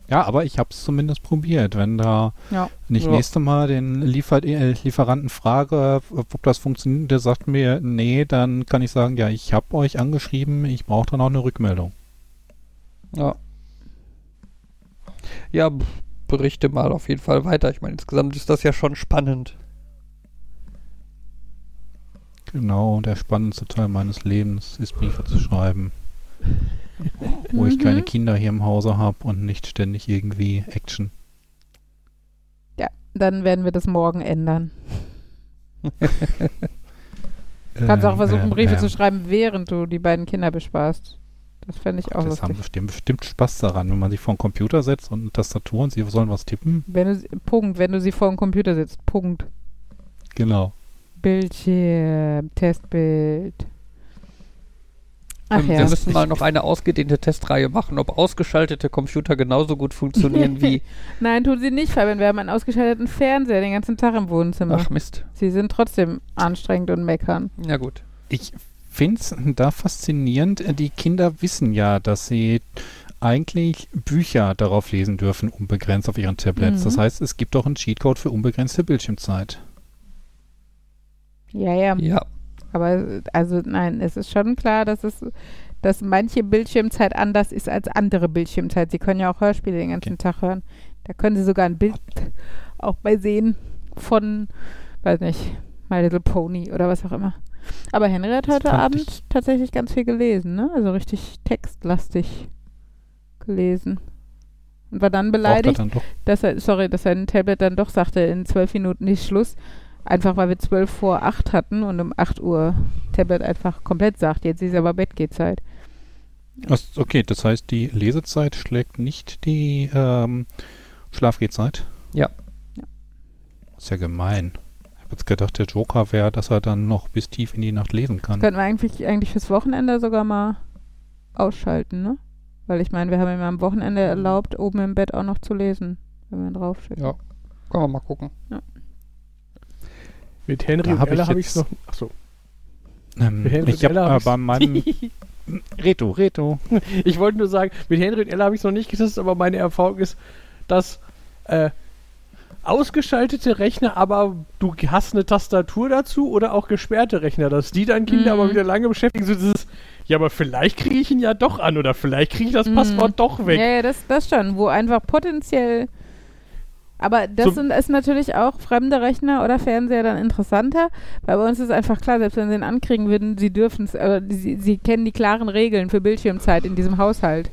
Ja, aber ich habe es zumindest probiert. Wenn da Ja. wenn ich Ja. nächste Mal den Liefer äh, Lieferanten frage, ob das funktioniert, der sagt mir, nee, dann kann ich sagen, ja, ich habe euch angeschrieben, ich brauche dann auch eine Rückmeldung. Ja. Ja, berichte mal auf jeden Fall weiter. Ich meine, insgesamt ist das ja schon spannend. Genau, der spannendste Teil meines Lebens ist Briefe zu schreiben. Wo ich keine Mhm. Kinder hier im Hause habe und nicht ständig irgendwie Action. Ja, dann werden wir das morgen ändern. Du (laughs) kannst auch versuchen, Briefe zu schreiben, während du die beiden Kinder besparst. Das fände ich auch Das haben lustig. bestimmt, bestimmt Spaß daran, wenn man sich vor den Computer setzt und eine Tastatur und sie sollen was tippen. Wenn du, sie- Punkt, wenn du sie vor dem Computer sitzt. Punkt. Genau. Bildschirm, Testbild. Ach Ähm, ja. Wir müssen mal noch eine ausgedehnte Testreihe machen, ob ausgeschaltete Computer genauso gut funktionieren (laughs) wie. Nein, tun sie nicht, Fabian. Wir haben einen ausgeschalteten Fernseher den ganzen Tag im Wohnzimmer. Ach Mist. Sie sind trotzdem anstrengend und meckern. Ja gut. Ich finde es da faszinierend. äh, Die Kinder wissen ja, dass sie eigentlich Bücher darauf lesen dürfen, unbegrenzt auf ihren Tablets. Mhm. Das heißt, es gibt auch einen Cheatcode für unbegrenzte Bildschirmzeit. Ja, ja. Ja. Aber also nein, es ist schon klar, dass es dass manche Bildschirmzeit anders ist als andere Bildschirmzeit. Sie können ja auch Hörspiele den ganzen Okay. Tag hören. Da können Sie sogar ein Bild auch bei sehen von, weiß nicht, My Little Pony oder was auch immer. Aber Henry hat Das heute Abend ich- tatsächlich ganz viel gelesen, ne? Also richtig textlastig gelesen. Und war dann Braucht er beleidigt, dann dass er, sorry, dass sein Tablet dann doch sagte, in zwölf Minuten ist Schluss. Einfach weil wir zwölf vor acht hatten und um acht Uhr Tablet einfach komplett sagt, jetzt ist aber Bettgehzeit. Okay, das heißt, die Lesezeit schlägt nicht die ähm, Schlafgehzeit? Ja. Ja. Ist ja gemein. Jetzt gedacht, der Joker wäre, dass er dann noch bis tief in die Nacht lesen kann. Könnten wir eigentlich, eigentlich fürs Wochenende sogar mal ausschalten, ne? Weil ich meine, wir haben ihm am Wochenende erlaubt, oben im Bett auch noch zu lesen, wenn wir draufsteht. Ja. Können wir mal gucken. Mit Henry Da und hab ich Ella habe ich jetzt- noch. Achso. Ähm, Mit Henry ich und habe Ella äh, bei meinem Reto, Reto. Ich wollte nur sagen, mit Henry und Ella habe ich es noch nicht getestet, aber meine Erfahrung ist, dass äh, ausgeschaltete Rechner, aber du hast eine Tastatur dazu oder auch gesperrte Rechner, dass die dann Kinder Mhm. aber wieder lange beschäftigen. So dieses, ja, aber vielleicht kriege ich ihn ja doch an oder vielleicht kriege ich das Mhm. Passwort doch weg. Ja, ja, das, das schon, wo einfach potenziell. Aber das So- sind, ist natürlich auch fremde Rechner oder Fernseher dann interessanter, weil bei uns ist einfach klar, selbst wenn sie ihn ankriegen würden, sie dürfen es, äh, sie, sie kennen die klaren Regeln für Bildschirmzeit in diesem Haushalt.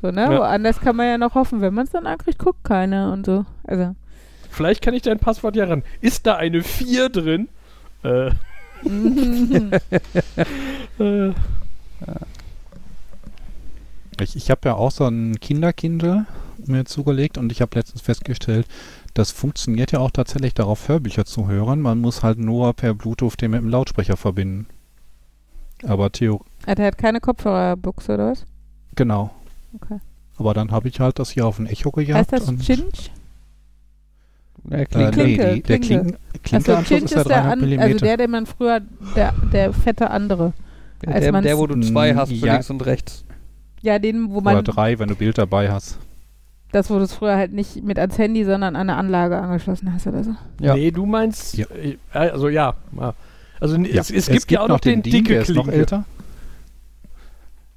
So, ne? Ja. Woanders kann man ja noch hoffen, wenn man es dann ankriegt, guckt keiner und so. Also. Vielleicht kann ich dein Passwort ja ran. Ist da eine 4 drin? Äh, äh, (laughs) Ich, ich habe ja auch so ein Kinderkindle mir zugelegt und ich habe letztens festgestellt, das funktioniert ja auch tatsächlich darauf, Hörbücher zu hören. Man muss halt nur per Bluetooth den mit dem Lautsprecher verbinden. Aber Theo, Ah, der hat keine Kopfhörerbuchse oder was? genau. Okay. Aber dann habe ich halt das hier auf ein Echo heißt gejagt. das und, Ja, äh, klingt Klinke, nee, die, der Klinke. Klinken, Klinkeanschluss Chinch ist ja ist der, 300 an, also der, den man früher, der, der fette andere. als der, man's- der, wo du zwei hast, für Ja. links und rechts. Ja, den, wo Oder man, drei, wenn du Bild dabei hast. das, wo du es früher halt nicht mit ans Handy, sondern an eine Anlage angeschlossen hast oder so. Ja. Nee, du meinst. Ja. äh, Also ja. ja. Also Ja, es, es, gibt ja auch noch den, DIN, dicke der ist noch Klinke. älter.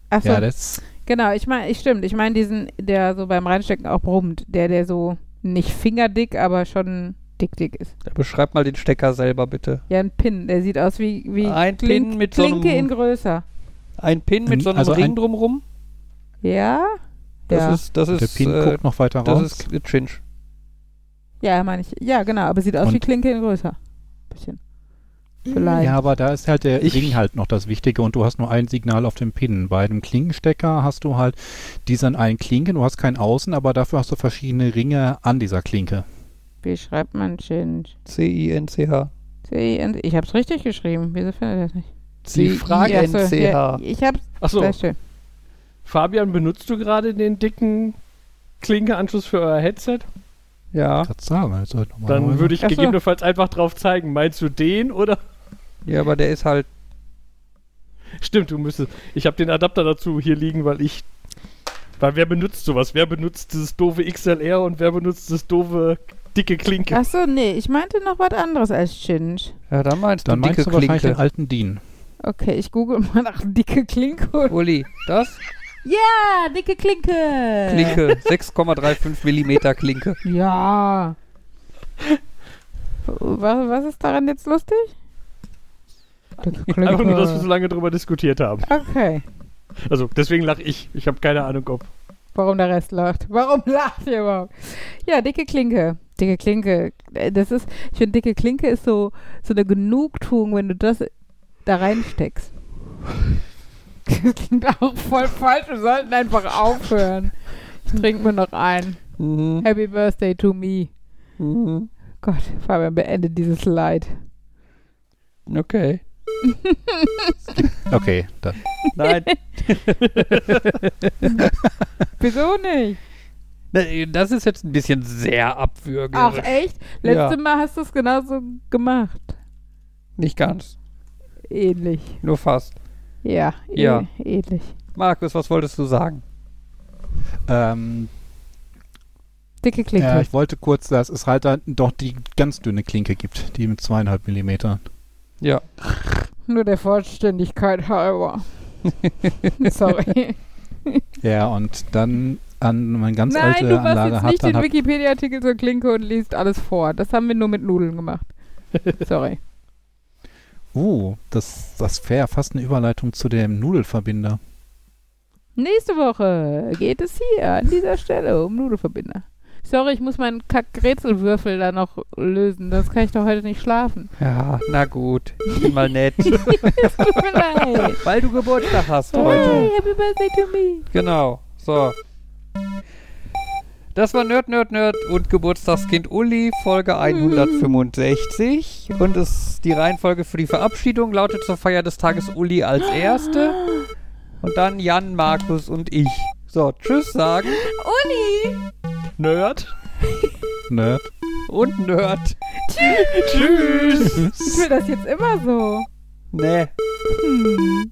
Achso, Ja, das genau, ich meine, ich stimmt, ich meine diesen, der so beim Reinstecken auch brummt, der, der so nicht fingerdick, aber schon dick, dick ist. Ja, Beschreib mal den Stecker selber bitte. Ja, ein Pin, der sieht aus wie, wie Ein Klink, Pin mit so Klinke einem- in größer. Ein Pin mit so einem Also Ring ein- drumrum. Ja? Das ja. ist, das der ist, Pin äh, guckt noch weiter das raus. ist Chinch. ja, meine ich. Ja, genau, aber sieht aus wie Und- Klinke in größer. Bisschen. Vielleicht. Ja, aber da ist halt der Ich- Ring halt noch das Wichtige und du hast nur ein Signal auf dem Pin. Bei dem Klinkenstecker hast du halt diesen einen Klinke, du hast kein Außen, aber dafür hast du verschiedene Ringe an dieser Klinke. Wie schreibt man Chinch? C-I-N-C-H. C-I-N- Ich hab's richtig geschrieben. Wieso findet ihr das nicht? Die Frage- Ja, so, ja, C-I-N-C-H. ich hab's. Achso, Sehr schön. Fabian, benutzt du gerade den dicken Klinkeanschluss für euer Headset? Ja. Sagen nochmal. Dann würde ich gegebenenfalls einfach drauf zeigen. Meinst du den oder? Ja, aber der ist halt. Stimmt, du müsstest. Ich habe den Adapter dazu hier liegen, weil ich. Weil wer benutzt sowas? Wer benutzt dieses doofe XLR und wer benutzt das doofe dicke Klinke? Achso, nee, ich meinte noch was anderes als Chinch. Ja, dann meinst Dann du meinst dicke du wahrscheinlich den Klinke. alten DIN. Okay, ich google mal nach dicke Klinke. Uli, das? Ja, dicke Klinke. Klinke. 6,35 Millimeter Klinke. Ja. Was, was ist daran jetzt lustig? (laughs) Einfach nur, dass wir so lange drüber diskutiert haben. Okay. Also deswegen lache ich. Ich habe keine Ahnung, ob. Warum der Rest lacht? Warum (laughs) lacht ihr überhaupt? Ja, dicke Klinke. Dicke Klinke. Äh, Das ist, ich finde, dicke Klinke ist so, so eine Genugtuung, wenn du das da reinsteckst. Das klingt auch voll falsch. Wir sollten einfach aufhören. Ich trinke mir noch ein. Mhm. Happy Birthday to me. Mhm. Gott, Fabian, beende dieses Leid. Okay. (laughs) Okay, dann. Nein, (laughs) Wieso nicht? das ist jetzt ein bisschen sehr abwürgerisch. Ach, echt? Letztes Ja. Mal hast du es genauso gemacht. Nicht ganz, Ähnlich. nur fast. Ja, Ja. ähnlich. Markus, was wolltest du sagen? Ähm, Dicke Klinke. ja, ich wollte kurz, dass es halt dann doch die ganz dünne Klinke gibt, die mit zweieinhalb Millimeter. Ja, Nur der Vollständigkeit halber. (laughs) Sorry. Ja, und dann an meine ganz Nein, alte du machst Anlage jetzt hat, nicht den Wikipedia-Artikel zur Klinke und liest alles vor. Das haben wir nur mit Nudeln gemacht. (laughs) Sorry. uh, das, das wäre fast eine Überleitung zu dem Nudelverbinder. Nächste Woche geht es hier an dieser Stelle um Nudelverbinder. Sorry, ich muss meinen Kack-Rätselwürfel da noch lösen. Das kann ich doch heute nicht schlafen. ja, na gut. Ich bin mal nett. (laughs) Tut mir leid. Weil du Geburtstag hast Hey, heute. happy birthday to me. Genau. So. Das war Nerd, Nerd, Nerd und Geburtstagskind Uli, Folge 165. Und es, die Reihenfolge für die Verabschiedung lautet zur Feier des Tages Uli als Erste. Und dann Jan, Markus und ich. So, tschüss sagen Uli! Nerd. Nerd. und Nerd. Tschüss. Ich will das jetzt immer so. Nee. Hm.